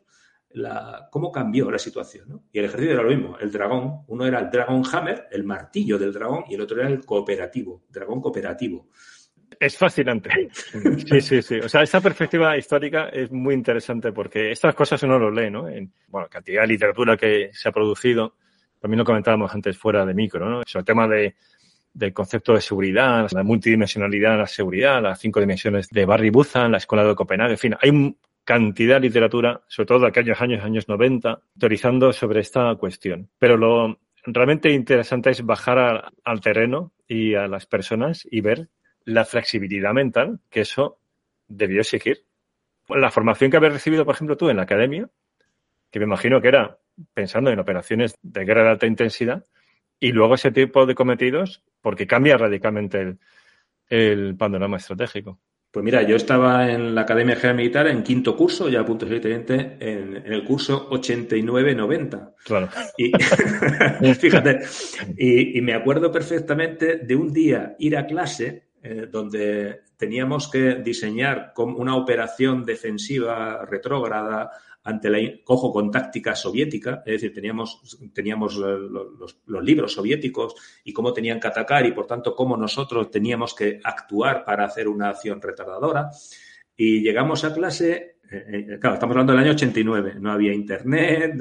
cómo cambió la situación. Y el ejercicio era lo mismo, el dragón, uno era el Dragon Hammer, el martillo del dragón, y el otro era el cooperativo, dragón cooperativo. Es fascinante. Sí, sí, sí. O sea, esta perspectiva histórica es muy interesante porque estas cosas uno lo lee, ¿no? En, bueno, cantidad de literatura que se ha producido. También lo comentábamos antes fuera de micro, ¿no? Sobre el tema de, del concepto de seguridad, la multidimensionalidad la seguridad, las cinco dimensiones de Barry Buzan, la escuela de Copenhague, en fin, hay cantidad de literatura, sobre todo de aquellos años, años 90, teorizando sobre esta cuestión. Pero lo realmente interesante es bajar al terreno y a las personas y ver la flexibilidad mental que eso debió exigir. La formación que habías recibido, por ejemplo, tú en la academia, que me imagino que era pensando en operaciones de guerra de alta intensidad, y luego ese tipo de cometidos, porque cambia radicalmente el panorama estratégico. Pues mira, yo estaba en la Academia General Militar en quinto curso, ya a punto de ser teniente, en, el curso 89-90. Claro. Y, fíjate, y, me acuerdo perfectamente de un día ir a clase eh, donde teníamos que diseñar una operación defensiva retrógrada ante la cojo con táctica soviética, es decir, teníamos, teníamos los, libros soviéticos y cómo tenían que atacar y por tanto cómo nosotros teníamos que actuar para hacer una acción retardadora. Y llegamos a clase, eh, eh, claro, estamos hablando del año 89, no había internet,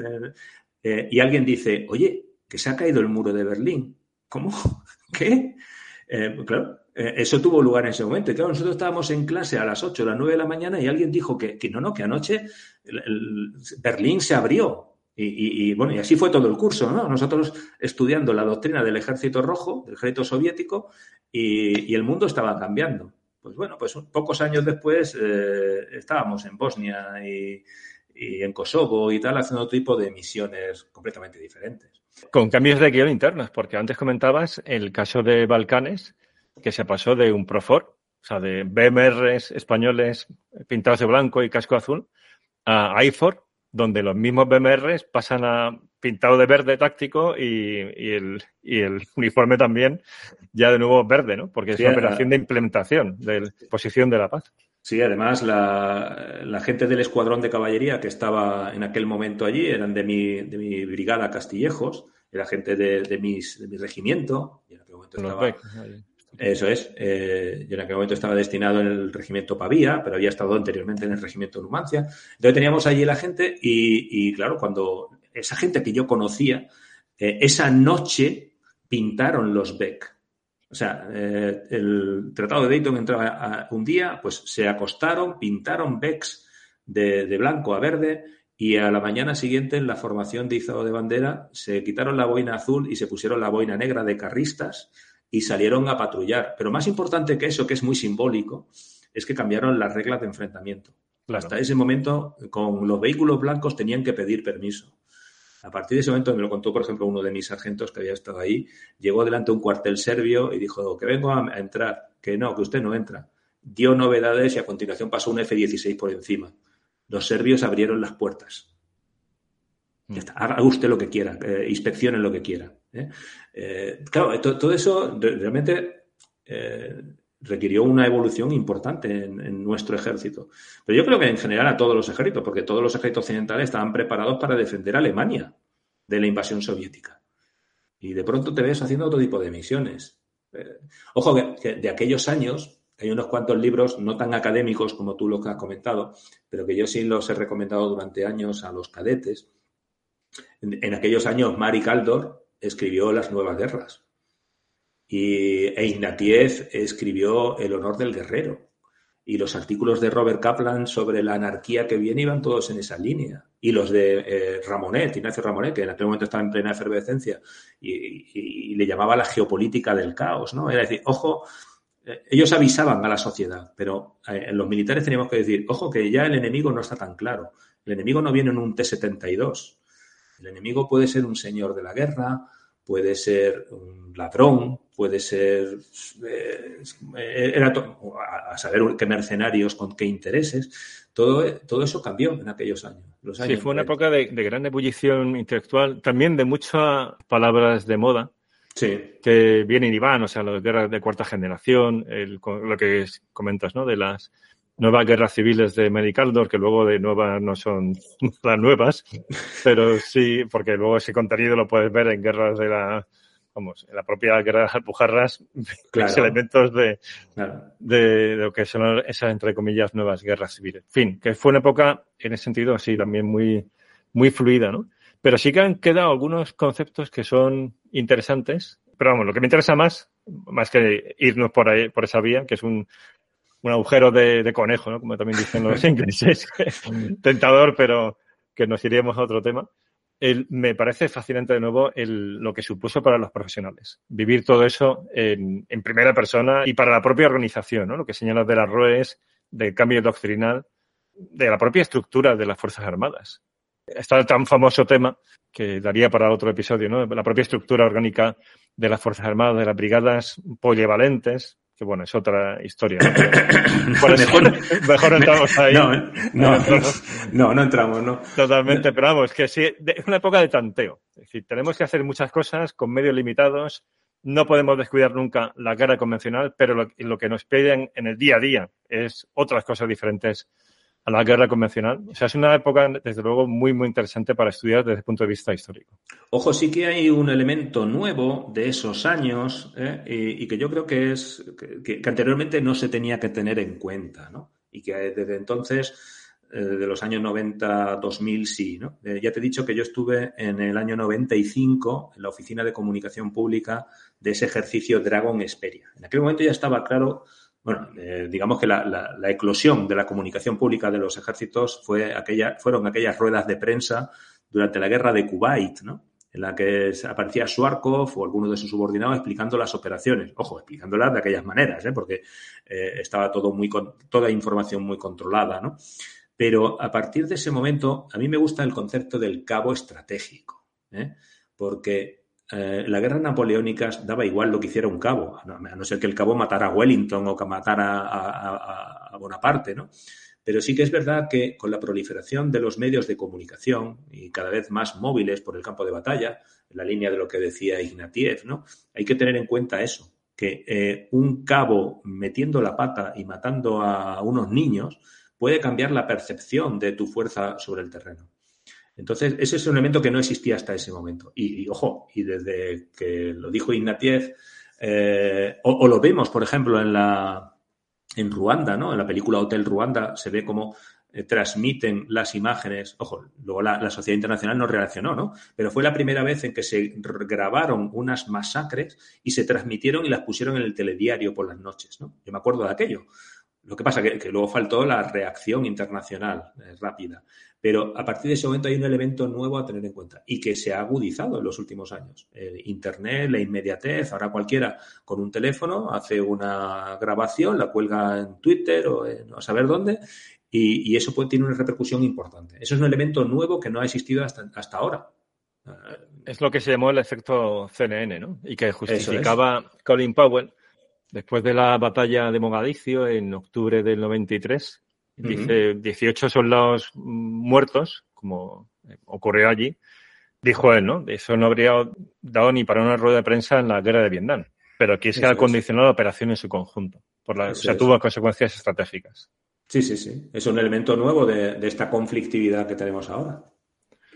eh, y alguien dice, oye, que se ha caído el muro de Berlín. ¿Cómo? ¿Qué? claro, eso tuvo lugar en ese momento. Y nosotros estábamos en clase a las 8, a las 9 de la mañana y alguien dijo que, no, no, que anoche Berlín se abrió. Y, bueno, y así fue todo el curso, ¿no? Nosotros estudiando la doctrina del ejército rojo, del ejército soviético, y, el mundo estaba cambiando. Pues bueno, pues pocos años después eh, estábamos en Bosnia y, y en Kosovo y tal, haciendo otro tipo de misiones completamente diferentes. Con cambios de guion internos, porque antes comentabas el caso de Balcanes, que se pasó de un Profor, o sea, de BMRs españoles pintados de blanco y casco azul, a IFOR, donde los mismos BMRs pasan a pintado de verde táctico y, el, uniforme también ya de nuevo verde, ¿no? Porque es una operación de implementación, de posición de la paz. Sí, además la, gente del escuadrón de caballería que estaba en aquel momento allí eran de mi, de mi brigada Castillejos, era gente de, mis, de mi regimiento. Y en aquel momento estaba, eso es. Eh, yo en aquel momento estaba destinado en el regimiento Pavía, pero había estado anteriormente en el regimiento Numancia. Entonces teníamos allí la gente y, claro, cuando esa gente que yo conocía, eh, esa noche pintaron los Beck. O sea, eh, el Tratado de Dayton entraba un día, pues se acostaron, pintaron becks de, blanco a verde y a la mañana siguiente en la formación de izado de bandera se quitaron la boina azul y se pusieron la boina negra de carristas y salieron a patrullar. Pero más importante que eso, que es muy simbólico, es que cambiaron las reglas de enfrentamiento. Hasta ese momento, con los vehículos blancos tenían que pedir permiso. A partir de ese momento, me lo contó, por ejemplo, uno de mis sargentos que había estado ahí, llegó delante de un cuartel serbio y dijo que vengo a, entrar, que no, que usted no entra. Dio novedades y a continuación pasó un F-16 por encima. Los serbios abrieron las puertas. Mm. Haga usted lo que quiera, eh, inspeccione lo que quiera. ¿Eh? Eh, claro, todo eso realmente requirió una evolución importante en, nuestro ejército. Pero yo creo que en general a todos los ejércitos, porque todos los ejércitos occidentales estaban preparados para defender a Alemania de la invasión soviética. Y de pronto te ves haciendo otro tipo de misiones. Eh, ojo, que, de aquellos años hay unos cuantos libros no tan académicos como tú lo que has comentado, pero que yo sí los he recomendado durante años a los cadetes. En, en aquellos años, Mari Caldor escribió Las Nuevas Guerras y, e Ignatieff escribió El honor del guerrero. Y los artículos de Robert Kaplan sobre la anarquía que viene iban todos en esa línea. Y los de eh, Ramonet, Ignacio Ramonet, que en aquel momento estaba en plena efervescencia y, le llamaba la geopolítica del caos, ¿no? Era decir, ojo, eh, ellos avisaban a la sociedad, pero eh, los militares teníamos que decir, ojo, que ya el enemigo no está tan claro. El enemigo no viene en un T-72. El enemigo puede ser un señor de la guerra, puede ser un ladrón, puede ser eh, era a saber qué mercenarios, con qué intereses. Todo, todo eso cambió en aquellos años. sí, fue una época de, gran ebullición intelectual, también de muchas palabras de moda. que vienen y van, o sea, las guerras de cuarta generación, lo que comentas, ¿no? De las nuevas guerras civiles de Medicaldor, que luego de nuevas no son las nuevas, pero sí, porque luego ese contenido lo puedes ver en guerras de la, vamos, en la propia guerra de las Alpujarras, elementos de, de, lo que son esas, entre comillas, nuevas guerras civiles. En fin, que fue una época, en ese sentido, así también muy, muy fluida, ¿no? Pero sí que han quedado algunos conceptos que son interesantes. Pero vamos, lo que me interesa más, más que irnos por ahí, por esa vía, que es un un agujero de, conejo, ¿no? Como también dicen los ingleses. Tentador, pero que nos iríamos a otro tema. me parece fascinante de nuevo lo que supuso para los profesionales. Vivir todo eso en, primera persona y para la propia organización, ¿no? Lo que señalas de las ROES, del cambio doctrinal, de la propia estructura de las Fuerzas Armadas. Está el tan famoso tema que daría para otro episodio, ¿no? La propia estructura orgánica de las Fuerzas Armadas, de las brigadas polivalentes, que bueno, es otra historia. Por eso mejor, entramos ahí. No, no, no, no, entramos, ¿no? Totalmente, pero vamos, que sí, es una época de tanteo. Es decir, tenemos que hacer muchas cosas con medios limitados. No podemos descuidar nunca la guerra convencional, pero lo, lo que nos piden en el día a día es otras cosas diferentes a la guerra convencional. O sea, es una época, desde luego, muy, muy interesante para estudiar desde el punto de vista histórico. Ojo, sí que hay un elemento nuevo de esos años ¿eh? y, que yo creo que es que, anteriormente no se tenía que tener en cuenta, ¿no? Y que desde entonces eh, de los años 90, 2000, sí. ¿no? Eh, ya te he dicho que yo estuve en el año 95 en la Oficina de Comunicación Pública de ese ejercicio Dragon Esperia. En aquel momento ya estaba claro, bueno, eh, digamos que la, la, eclosión de la comunicación pública de los ejércitos fue aquella, fueron aquellas ruedas de prensa durante la guerra de Kuwait, ¿no? en la que aparecía Suarkov o alguno de sus subordinados explicando las operaciones. Ojo, explicándolas de aquellas maneras, ¿eh? porque eh, estaba todo muy toda información muy controlada, ¿no? Pero a partir de ese momento, a mí me gusta el concepto del cabo estratégico, porque eh, la guerra napoleónica daba igual lo que hiciera un cabo, a no, ser que el cabo matara a Wellington o que matara a, Bonaparte, ¿no? Pero sí que es verdad que con la proliferación de los medios de comunicación y cada vez más móviles por el campo de batalla, en la línea de lo que decía Ignatieff, ¿no? Hay que tener en cuenta eso, que eh, un cabo metiendo la pata y matando a unos niños puede cambiar la percepción de tu fuerza sobre el terreno. Entonces, ese es un elemento que no existía hasta ese momento. Y, ojo, y desde que lo dijo Ignatieff, eh, o, lo vemos, por ejemplo, en la, en Ruanda, ¿no? En la película Hotel Ruanda se ve cómo eh, transmiten las imágenes. Ojo, luego la, sociedad internacional no reaccionó, ¿no? Pero fue la primera vez en que se grabaron unas masacres y se transmitieron y las pusieron en el telediario por las noches, ¿no? Yo me acuerdo de aquello. Lo que pasa es que, luego faltó la reacción internacional eh, rápida. Pero a partir de ese momento hay un elemento nuevo a tener en cuenta y que se ha agudizado en los últimos años. Internet, la inmediatez, ahora cualquiera con un teléfono hace una grabación, la cuelga en Twitter o en, a saber dónde y, eso puede, tiene una repercusión importante. Eso es un elemento nuevo que no ha existido hasta, hasta ahora. Es lo que se llamó el efecto CNN, ¿no? Y que justificaba Colin Powell después de la batalla de Mogadiscio en octubre del 93 Dice 18 soldados muertos, como ocurrió allí. Dijo él, ¿no? Eso no habría dado ni para una rueda de prensa en la guerra de Vietnam. Pero aquí se ha condicionado la operación en su conjunto. Por la, o sea, tuvo consecuencias estratégicas. Sí, sí, sí. Es un elemento nuevo de, esta conflictividad que tenemos ahora.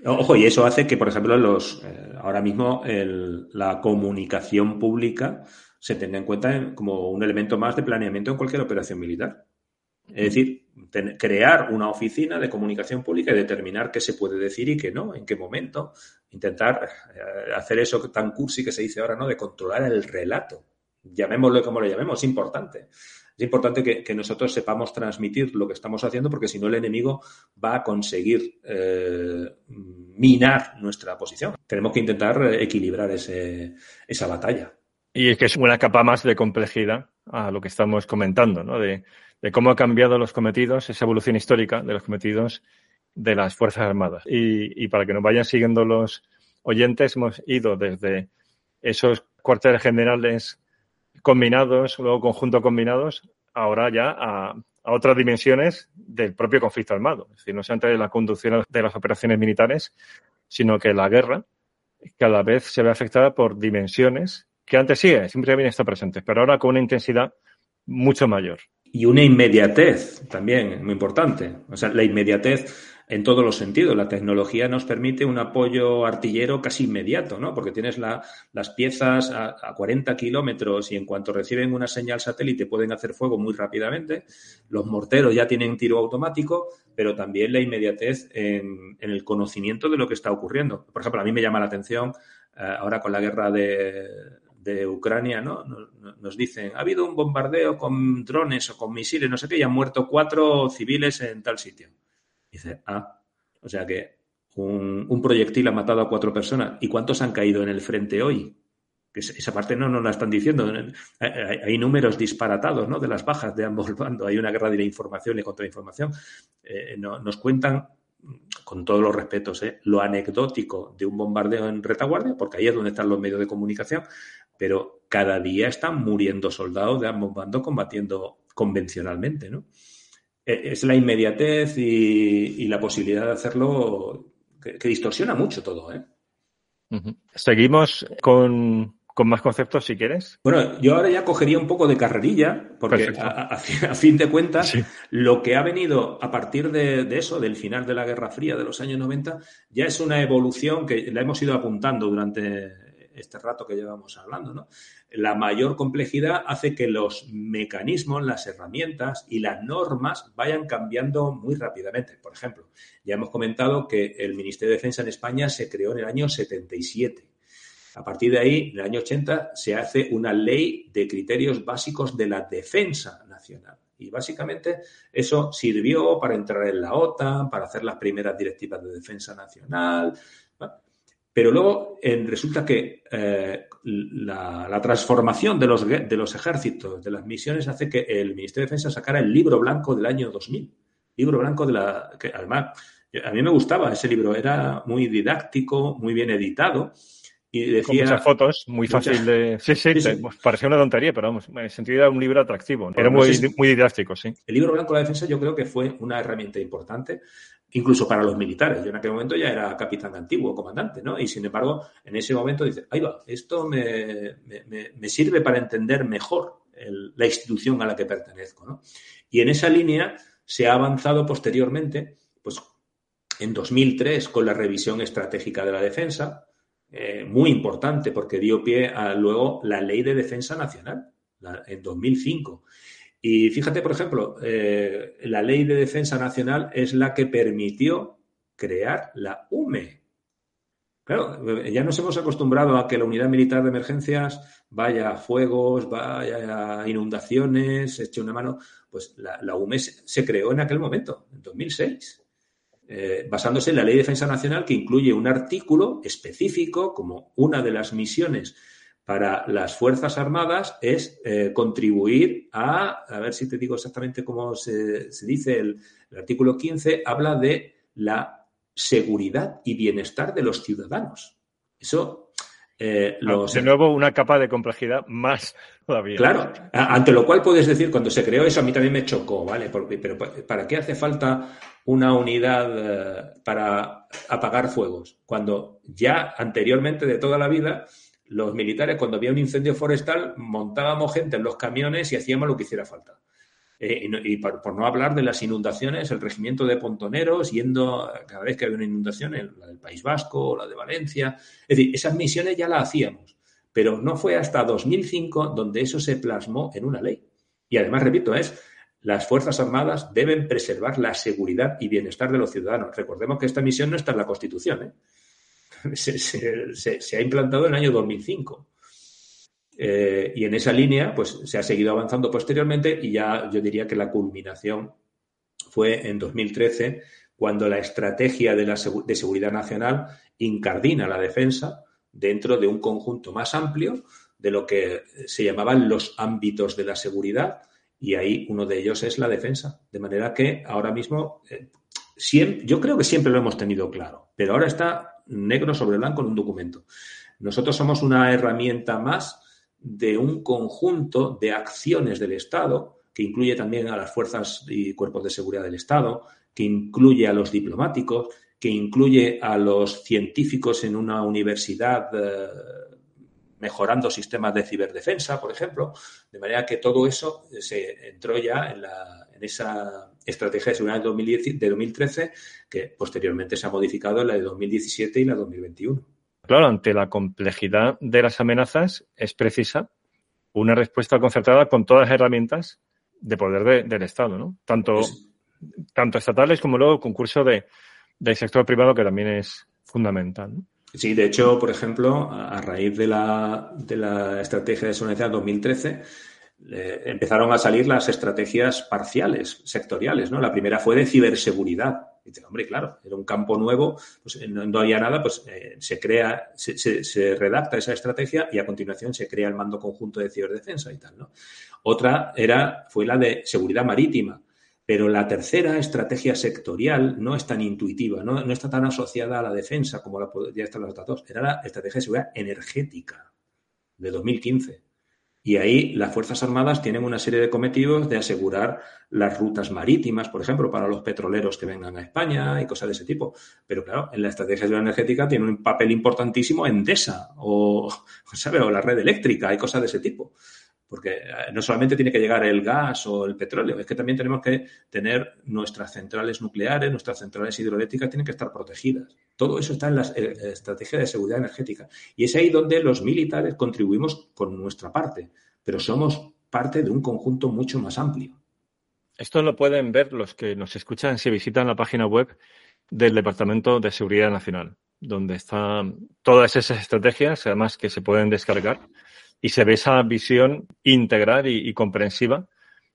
Ojo, y eso hace que, por ejemplo, los, eh, ahora mismo la comunicación pública se tenga en cuenta como un elemento más de planeamiento en cualquier operación militar. Es decir, crear una oficina de comunicación pública y determinar qué se puede decir y qué no, en qué momento. Intentar eh, hacer eso tan cursi que se dice ahora, ¿no? De controlar el relato. Llamémoslo como lo llamemos, es importante. Es importante que, nosotros sepamos transmitir lo que estamos haciendo porque si no el enemigo va a conseguir eh, minar nuestra posición. Tenemos que intentar equilibrar ese, esa batalla. Y es que es una capa más de complejidad a lo que estamos comentando, ¿no? De cómo han cambiado los cometidos, esa evolución histórica de los cometidos de las Fuerzas Armadas. Y, para que nos vayan siguiendo los oyentes, hemos ido desde esos cuarteles generales combinados, luego conjuntos combinados, ahora ya a, otras dimensiones del propio conflicto armado. Es decir, no solamente la conducción de las operaciones militares, sino que la guerra cada vez se ve afectada por dimensiones que antes sí, siempre habían estado presentes, pero ahora con una intensidad mucho mayor. Y una inmediatez también, muy importante. O sea, la inmediatez en todos los sentidos. La tecnología nos permite un apoyo artillero casi inmediato, ¿no? Porque tienes las piezas a, 40 kilómetros y en cuanto reciben una señal satélite pueden hacer fuego muy rápidamente. Los morteros ya tienen tiro automático, pero también la inmediatez en, el conocimiento de lo que está ocurriendo. Por ejemplo, a mí me llama la atención eh, ahora con la guerra de, de Ucrania, ¿no? Nos, dicen, ha habido un bombardeo con drones o con misiles, no sé qué, y han muerto cuatro civiles en tal sitio. dice, ah, o sea que un, proyectil ha matado a cuatro personas. ¿Y cuántos han caído en el frente hoy? Que esa parte no nos la están diciendo. Hay, números disparatados ¿no? de las bajas de ambos bandos. Hay una guerra de la información y contrainformación. Eh, nos cuentan con todos los respetos, ¿eh? lo anecdótico de un bombardeo en retaguardia, porque ahí es donde están los medios de comunicación, pero cada día están muriendo soldados de ambos bandos combatiendo convencionalmente, ¿no? E, es la inmediatez y, la posibilidad de hacerlo que, distorsiona mucho todo, ¿eh? Seguimos con, más conceptos si quieres. Bueno, yo ahora ya cogería un poco de carrerilla, porque a, fin de cuentas, lo que ha venido a partir de, de, eso, del final de la Guerra Fría de los años 90, ya es una evolución que la hemos ido apuntando durante este rato que llevamos hablando. ¿no? La mayor complejidad hace que los mecanismos, las herramientas y las normas vayan cambiando muy rápidamente. Por ejemplo, ya hemos comentado que el Ministerio de Defensa en España se creó en el año 77. A partir de ahí, en el año 80, se hace una ley de criterios básicos de la defensa nacional. Y básicamente eso sirvió para entrar en la OTAN, para hacer las primeras directivas de defensa nacional. Pero luego resulta que eh, la, transformación de los, de los ejércitos, de las misiones, hace que el Ministerio de Defensa sacara el libro blanco del año 2000. Libro blanco de la. que además, a mí me gustaba ese libro, era muy didáctico, muy bien editado y decía, Con muchas fotos, muy fácil de... Sí, sí, pues parecía una tontería, pero vamos, en sentido era un libro atractivo. Era muy, muy didáctico, sí. El libro blanco de la defensa yo creo que fue una herramienta importante, incluso para los militares. Yo en aquel momento ya era capitán antiguo, comandante, ¿no? Y sin embargo, en ese momento dice, ahí va, esto me, me, me sirve para entender mejor la institución a la que pertenezco, ¿no? Y en esa línea se ha avanzado posteriormente, pues en 2003 con la revisión estratégica de la defensa, eh, muy importante porque dio pie a luego la Ley de Defensa Nacional en 2005. Y fíjate, por ejemplo, eh, la Ley de Defensa Nacional es la que permitió crear la UME. Claro, ya nos hemos acostumbrado a que la unidad militar de emergencias vaya a fuegos, vaya a inundaciones, eche una mano. Pues la, UME se creó en aquel momento, en 2006. Eh, basándose en la Ley de Defensa Nacional que incluye un artículo específico como una de las misiones para las Fuerzas Armadas es eh, contribuir a, a ver si te digo exactamente cómo se, dice, el, artículo 15 habla de la seguridad y bienestar de los ciudadanos. Eso eh, ah, De nuevo, una capa de complejidad más todavía. Claro, ante lo cual puedes decir, cuando se creó eso, a mí también me chocó, ¿vale? Porque, pero ¿para qué hace falta una unidad eh, para apagar fuegos, cuando ya anteriormente de toda la vida los militares cuando había un incendio forestal montábamos gente en los camiones y hacíamos lo que hiciera falta. Eh, y, por, no hablar de las inundaciones, el regimiento de pontoneros yendo cada vez que había una inundación, la del País Vasco la de Valencia. Es decir, esas misiones ya las hacíamos, pero no fue hasta 2005 donde eso se plasmó en una ley. Y además, repito, es las Fuerzas Armadas deben preservar la seguridad y bienestar de los ciudadanos. Recordemos que esta misión no está en la Constitución. ¿eh? Se, ha implantado en el año 2005. Eh, y en esa línea, pues se ha seguido avanzando posteriormente y ya yo diría que la culminación fue en 2013, cuando la estrategia de, la, de seguridad nacional incardina la defensa dentro de un conjunto más amplio de lo que se llamaban los ámbitos de la seguridad, y ahí uno de ellos es la defensa. De manera que ahora mismo, eh, yo creo que siempre lo hemos tenido claro, pero ahora está negro sobre blanco en un documento. Nosotros somos una herramienta más de un conjunto de acciones del Estado, que incluye también a las fuerzas y cuerpos de seguridad del Estado, que incluye a los diplomáticos, que incluye a los científicos en una universidad eh, mejorando sistemas de ciberdefensa, por ejemplo, de manera que todo eso se entró ya en, la, en esa estrategia de seguridad de, de 2013 que posteriormente se ha modificado en la de 2017 y la de 2021. Claro, ante la complejidad de las amenazas es precisa una respuesta concertada con todas las herramientas de poder del Estado, ¿no? Tanto, tanto estatales como luego concurso de, del sector privado que también es fundamental. ¿no? Sí, de hecho, por ejemplo, a raíz de la, de la estrategia de seguridad 2013, eh, empezaron a salir las estrategias parciales, sectoriales, ¿no? La primera fue de ciberseguridad. Y dice, hombre, claro, era un campo nuevo, pues eh, no, había nada, pues eh, se crea, se, se, se, redacta esa estrategia y a continuación se crea el mando conjunto de ciberdefensa y tal, ¿no? Otra era, fue la de seguridad marítima. Pero la tercera estrategia sectorial no es tan intuitiva, no, está tan asociada a la defensa como la ya están las otras dos. Era la estrategia de seguridad energética de 2015. Y ahí las Fuerzas Armadas tienen una serie de cometidos de asegurar las rutas marítimas, por ejemplo, para los petroleros que vengan a España y cosas de ese tipo. Pero claro, en la estrategia de seguridad energética tiene un papel importantísimo Endesa o, o la red eléctrica y cosas de ese tipo. Porque eh, no solamente tiene que llegar el gas o el petróleo, es que también tenemos que tener nuestras centrales nucleares, nuestras centrales hidroeléctricas tienen que estar protegidas. Todo eso está en la eh, estrategia de seguridad energética. Y es ahí donde los militares contribuimos con nuestra parte, pero somos parte de un conjunto mucho más amplio. Esto lo pueden ver los que nos escuchan si visitan la página web del Departamento de Seguridad Nacional, donde están todas esas estrategias, además que se pueden descargar y se ve esa visión integral y, comprensiva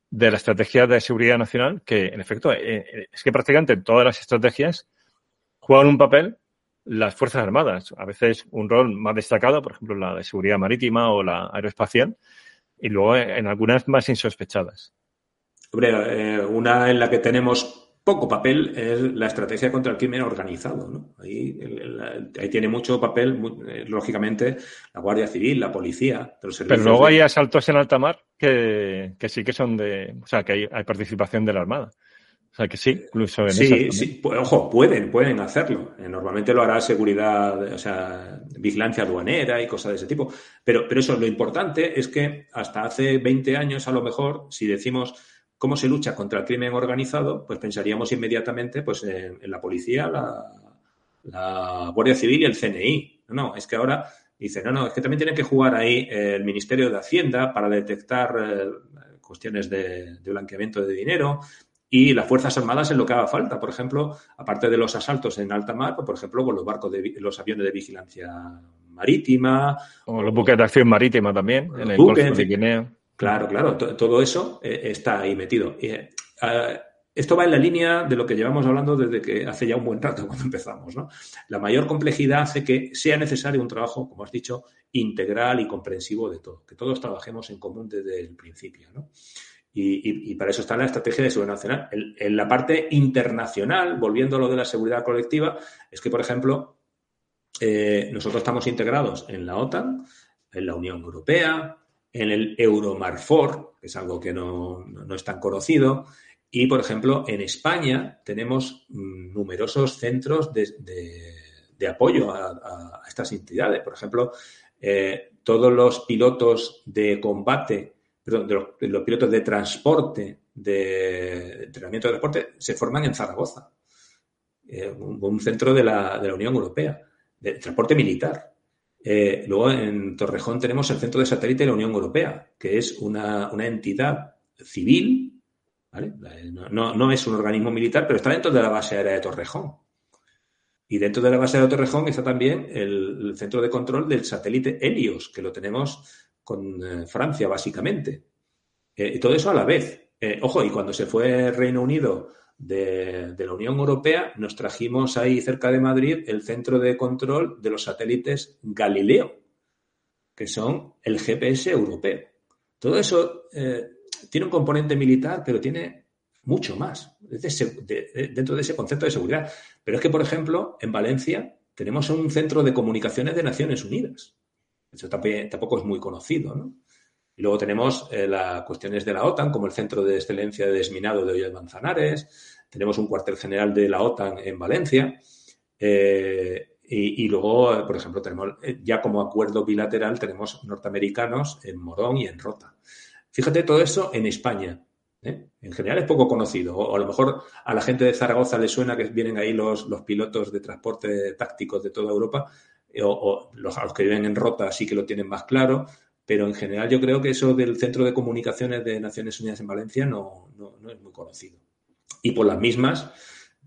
de la estrategia de seguridad nacional, que en efecto eh, eh, es que prácticamente todas las estrategias juegan un papel las Fuerzas Armadas, a veces un rol más destacado, por ejemplo, la de seguridad marítima o la aeroespacial, y luego en algunas más insospechadas. Hombre, una en la que tenemos poco papel es la estrategia contra el crimen organizado. ¿no? Ahí, ahí, tiene mucho papel, eh, lógicamente, la Guardia Civil, la policía. Pero luego hay asaltos en alta mar que, que, sí que son de. O sea, que hay, hay, participación de la Armada. O sea, que sí, incluso en Sí, sí, ojo, pueden, pueden hacerlo. Eh, normalmente lo hará seguridad, o sea, vigilancia aduanera y cosas de ese tipo. Pero, pero eso, lo importante es que hasta hace 20 años, a lo mejor, si decimos ¿Cómo se lucha contra el crimen organizado? Pues pensaríamos inmediatamente pues, en, la policía, la, Guardia Civil y el CNI. No, es que ahora dice, no, no, es que también tiene que jugar ahí el Ministerio de Hacienda para detectar eh, cuestiones de, blanqueamiento de dinero y las Fuerzas Armadas en lo que haga falta. Por ejemplo, aparte de los asaltos en alta mar, pues, por ejemplo, con los barcos de los aviones de vigilancia marítima. O los buques de acción marítima también, en el Golfo de Guinea. Claro, claro, todo eso eh, está ahí metido. Eh, esto va en la línea de lo que llevamos hablando desde que hace ya un buen rato cuando empezamos. ¿no? La mayor complejidad hace que sea necesario un trabajo, como has dicho, integral y comprensivo de todo, que todos trabajemos en común desde el principio. ¿no? Y, para eso está la estrategia de seguridad nacional. En, la parte internacional, volviendo a lo de la seguridad colectiva, es que, por ejemplo, eh, nosotros estamos integrados en la OTAN, en la Unión Europea, en el Euromarfor, que es algo que no, es tan conocido, y, por ejemplo, en España tenemos mm, numerosos centros de, apoyo a, estas entidades. Por ejemplo, eh, todos los pilotos de combate, perdón, de los, pilotos de transporte, de entrenamiento de transporte, se forman en Zaragoza, eh, un, centro de la, de la Unión Europea, de transporte militar. Eh, luego en Torrejón tenemos el Centro de Satélite de la Unión Europea, que es una, entidad civil, no, es un organismo militar, pero está dentro de la base aérea de Torrejón. Y dentro de la base aérea de Torrejón está también el, centro de control del satélite Helios, que lo tenemos con eh, Francia, básicamente. Eh, todo eso a la vez. ojo, y cuando se fue Reino Unido de, la Unión Europea, nos trajimos ahí cerca de Madrid el centro de control de los satélites Galileo, que son el GPS europeo. Todo eso eh, tiene un componente militar, pero tiene mucho más dentro de ese concepto de seguridad. Pero es que, por ejemplo, en Valencia tenemos un centro de comunicaciones de Naciones Unidas. Eso tampoco es muy conocido, ¿no? Y luego tenemos eh, las cuestiones de la OTAN, como el Centro de Excelencia de Desminado de Ollas Manzanares. Tenemos un cuartel general de la OTAN en Valencia. Eh, y, luego, eh, por ejemplo, tenemos ya como acuerdo bilateral, tenemos norteamericanos en Morón y en Rota. Fíjate todo eso en España. En general es poco conocido. O, a lo mejor a la gente de Zaragoza le suena que vienen ahí los, los pilotos de transporte tácticos de toda Europa. O, los, a los que viven en Rota sí que lo tienen más claro pero en general yo creo que eso del Centro de Comunicaciones de Naciones Unidas en Valencia no, es muy conocido. Y por las mismas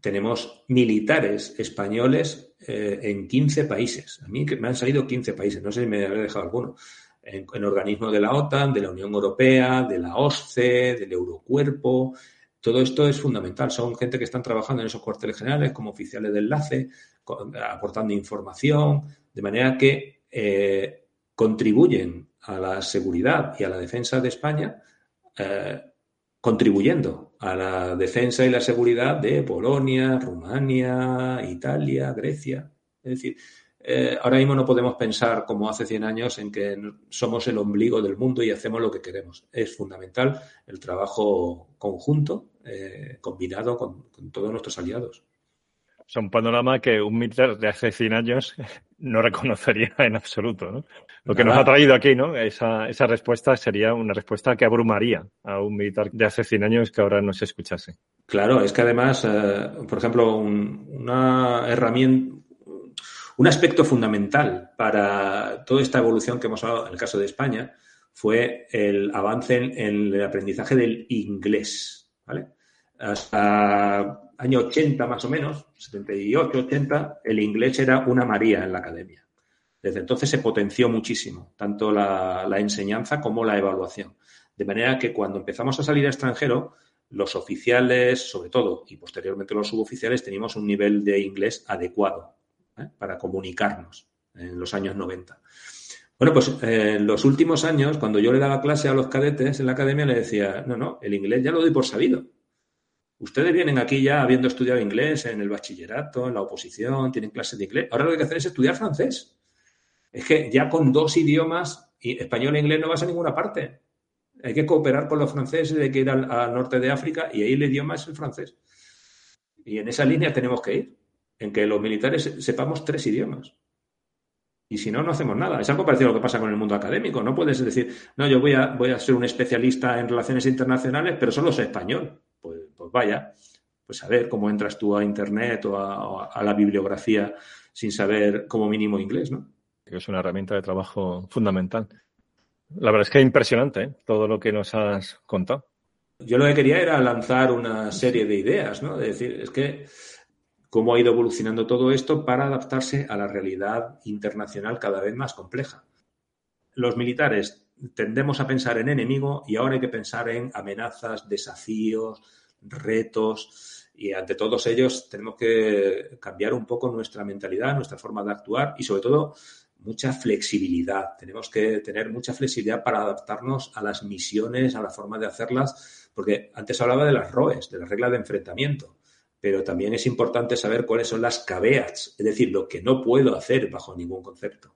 tenemos militares españoles eh, en 15 países. A mí me han salido 15 países, no sé si me habré dejado alguno. En, en organismos de la OTAN, de la Unión Europea, de la OSCE, del Eurocuerpo. Todo esto es fundamental. Son gente que están trabajando en esos cuarteles generales como oficiales de enlace, aportando información, de manera que eh, contribuyen a la seguridad y a la defensa de España, eh, contribuyendo a la defensa y la seguridad de Polonia, Rumania, Italia, Grecia. Es decir, eh, ahora mismo no podemos pensar como hace 100 años en que somos el ombligo del mundo y hacemos lo que queremos. Es fundamental el trabajo conjunto, eh, combinado con, todos nuestros aliados. Es un panorama que un militar de hace 100 años no reconocería en absoluto, ¿no? Lo que nos ha traído aquí, ¿no? Esa, esa respuesta sería una respuesta que abrumaría a un militar de hace 100 años que ahora no se escuchase. Claro, es que además, eh, por ejemplo, una herramienta, un aspecto fundamental para toda esta evolución que hemos hablado en el caso de España fue el avance en, el aprendizaje del inglés, ¿vale? Hasta año 80 más o menos, 78, 80, el inglés era una María en la academia. Desde entonces se potenció muchísimo, tanto la, enseñanza como la evaluación. De manera que cuando empezamos a salir a extranjero, los oficiales, sobre todo, y posteriormente los suboficiales, teníamos un nivel de inglés adecuado ¿eh? para comunicarnos en los años 90. Bueno, pues eh, en los últimos años, cuando yo le daba clase a los cadetes en la academia, le decía, no, no, el inglés ya lo doy por sabido. Ustedes vienen aquí ya habiendo estudiado inglés en el bachillerato, en la oposición, tienen clases de inglés. Ahora lo que hay que hacer es estudiar francés. Es que ya con dos idiomas, español e inglés, no vas a ninguna parte. Hay que cooperar con los franceses, hay que ir al, norte de África y ahí el idioma es el francés. Y en esa línea tenemos que ir, en que los militares sepamos tres idiomas. Y si no, no hacemos nada. Es algo parecido a lo que pasa con el mundo académico. No puedes decir, no, yo voy a, voy a ser un especialista en relaciones internacionales, pero solo sé español. Pues, vaya, pues a ver cómo entras tú a Internet o a la bibliografía sin saber como mínimo inglés, ¿no? es una herramienta de trabajo fundamental. La verdad es que es impresionante ¿eh? todo lo que nos has contado. Yo lo que quería era lanzar una serie de ideas, ¿no? De decir, es que cómo ha ido evolucionando todo esto para adaptarse a la realidad internacional cada vez más compleja. Los militares tendemos a pensar en enemigo y ahora hay que pensar en amenazas, desafíos, retos y ante todos ellos tenemos que cambiar un poco nuestra mentalidad, nuestra forma de actuar y sobre todo mucha flexibilidad. Tenemos que tener mucha flexibilidad para adaptarnos a las misiones, a la forma de hacerlas, porque antes hablaba de las ROEs, de las reglas de enfrentamiento, pero también es importante saber cuáles son las caveats, es decir, lo que no puedo hacer bajo ningún concepto.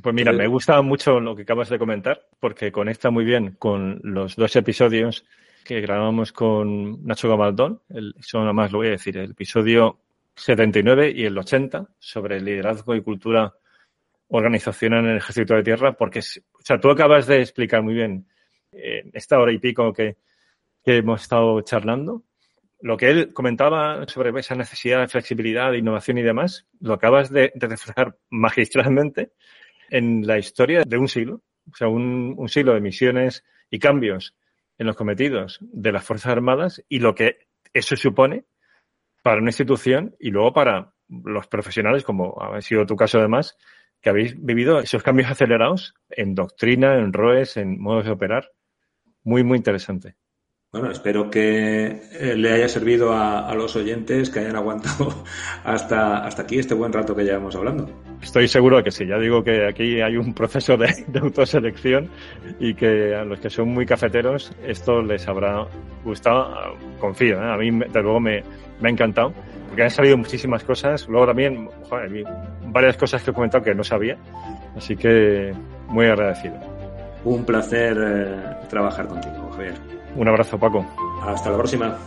Pues mira, me gusta mucho lo que acabas de comentar, porque conecta muy bien con los dos episodios que grabamos con Nacho Gabaldón. El, eso nada más lo voy a decir, el episodio 79 y el 80 sobre liderazgo y cultura organización en el ejército de tierra, porque, o sea, tú acabas de explicar muy bien eh, esta hora y pico que, hemos estado charlando, lo que él comentaba sobre esa necesidad de flexibilidad, de innovación y demás, lo acabas de, reflejar magistralmente en la historia de un siglo, o sea, un siglo de misiones y cambios en los cometidos de las Fuerzas Armadas y lo que eso supone para una institución y luego para los profesionales, como ha sido tu caso además, que habéis vivido esos cambios acelerados en doctrina, en ROES, en modos de operar. Muy, muy interesante. Bueno, espero que eh, le haya servido a, los oyentes que hayan aguantado hasta, hasta aquí este buen rato que llevamos hablando. Estoy seguro de que sí. Ya digo que aquí hay un proceso de, autoselección y que a los que son muy cafeteros esto les habrá gustado. Confío, ¿eh? a mí de luego me, me ha encantado porque han salido muchísimas cosas. Luego también, joder, varias cosas que he comentado que no sabía. Así que muy agradecido. Un placer eh, trabajar contigo, Javier. Un abrazo, Paco. Hasta la próxima.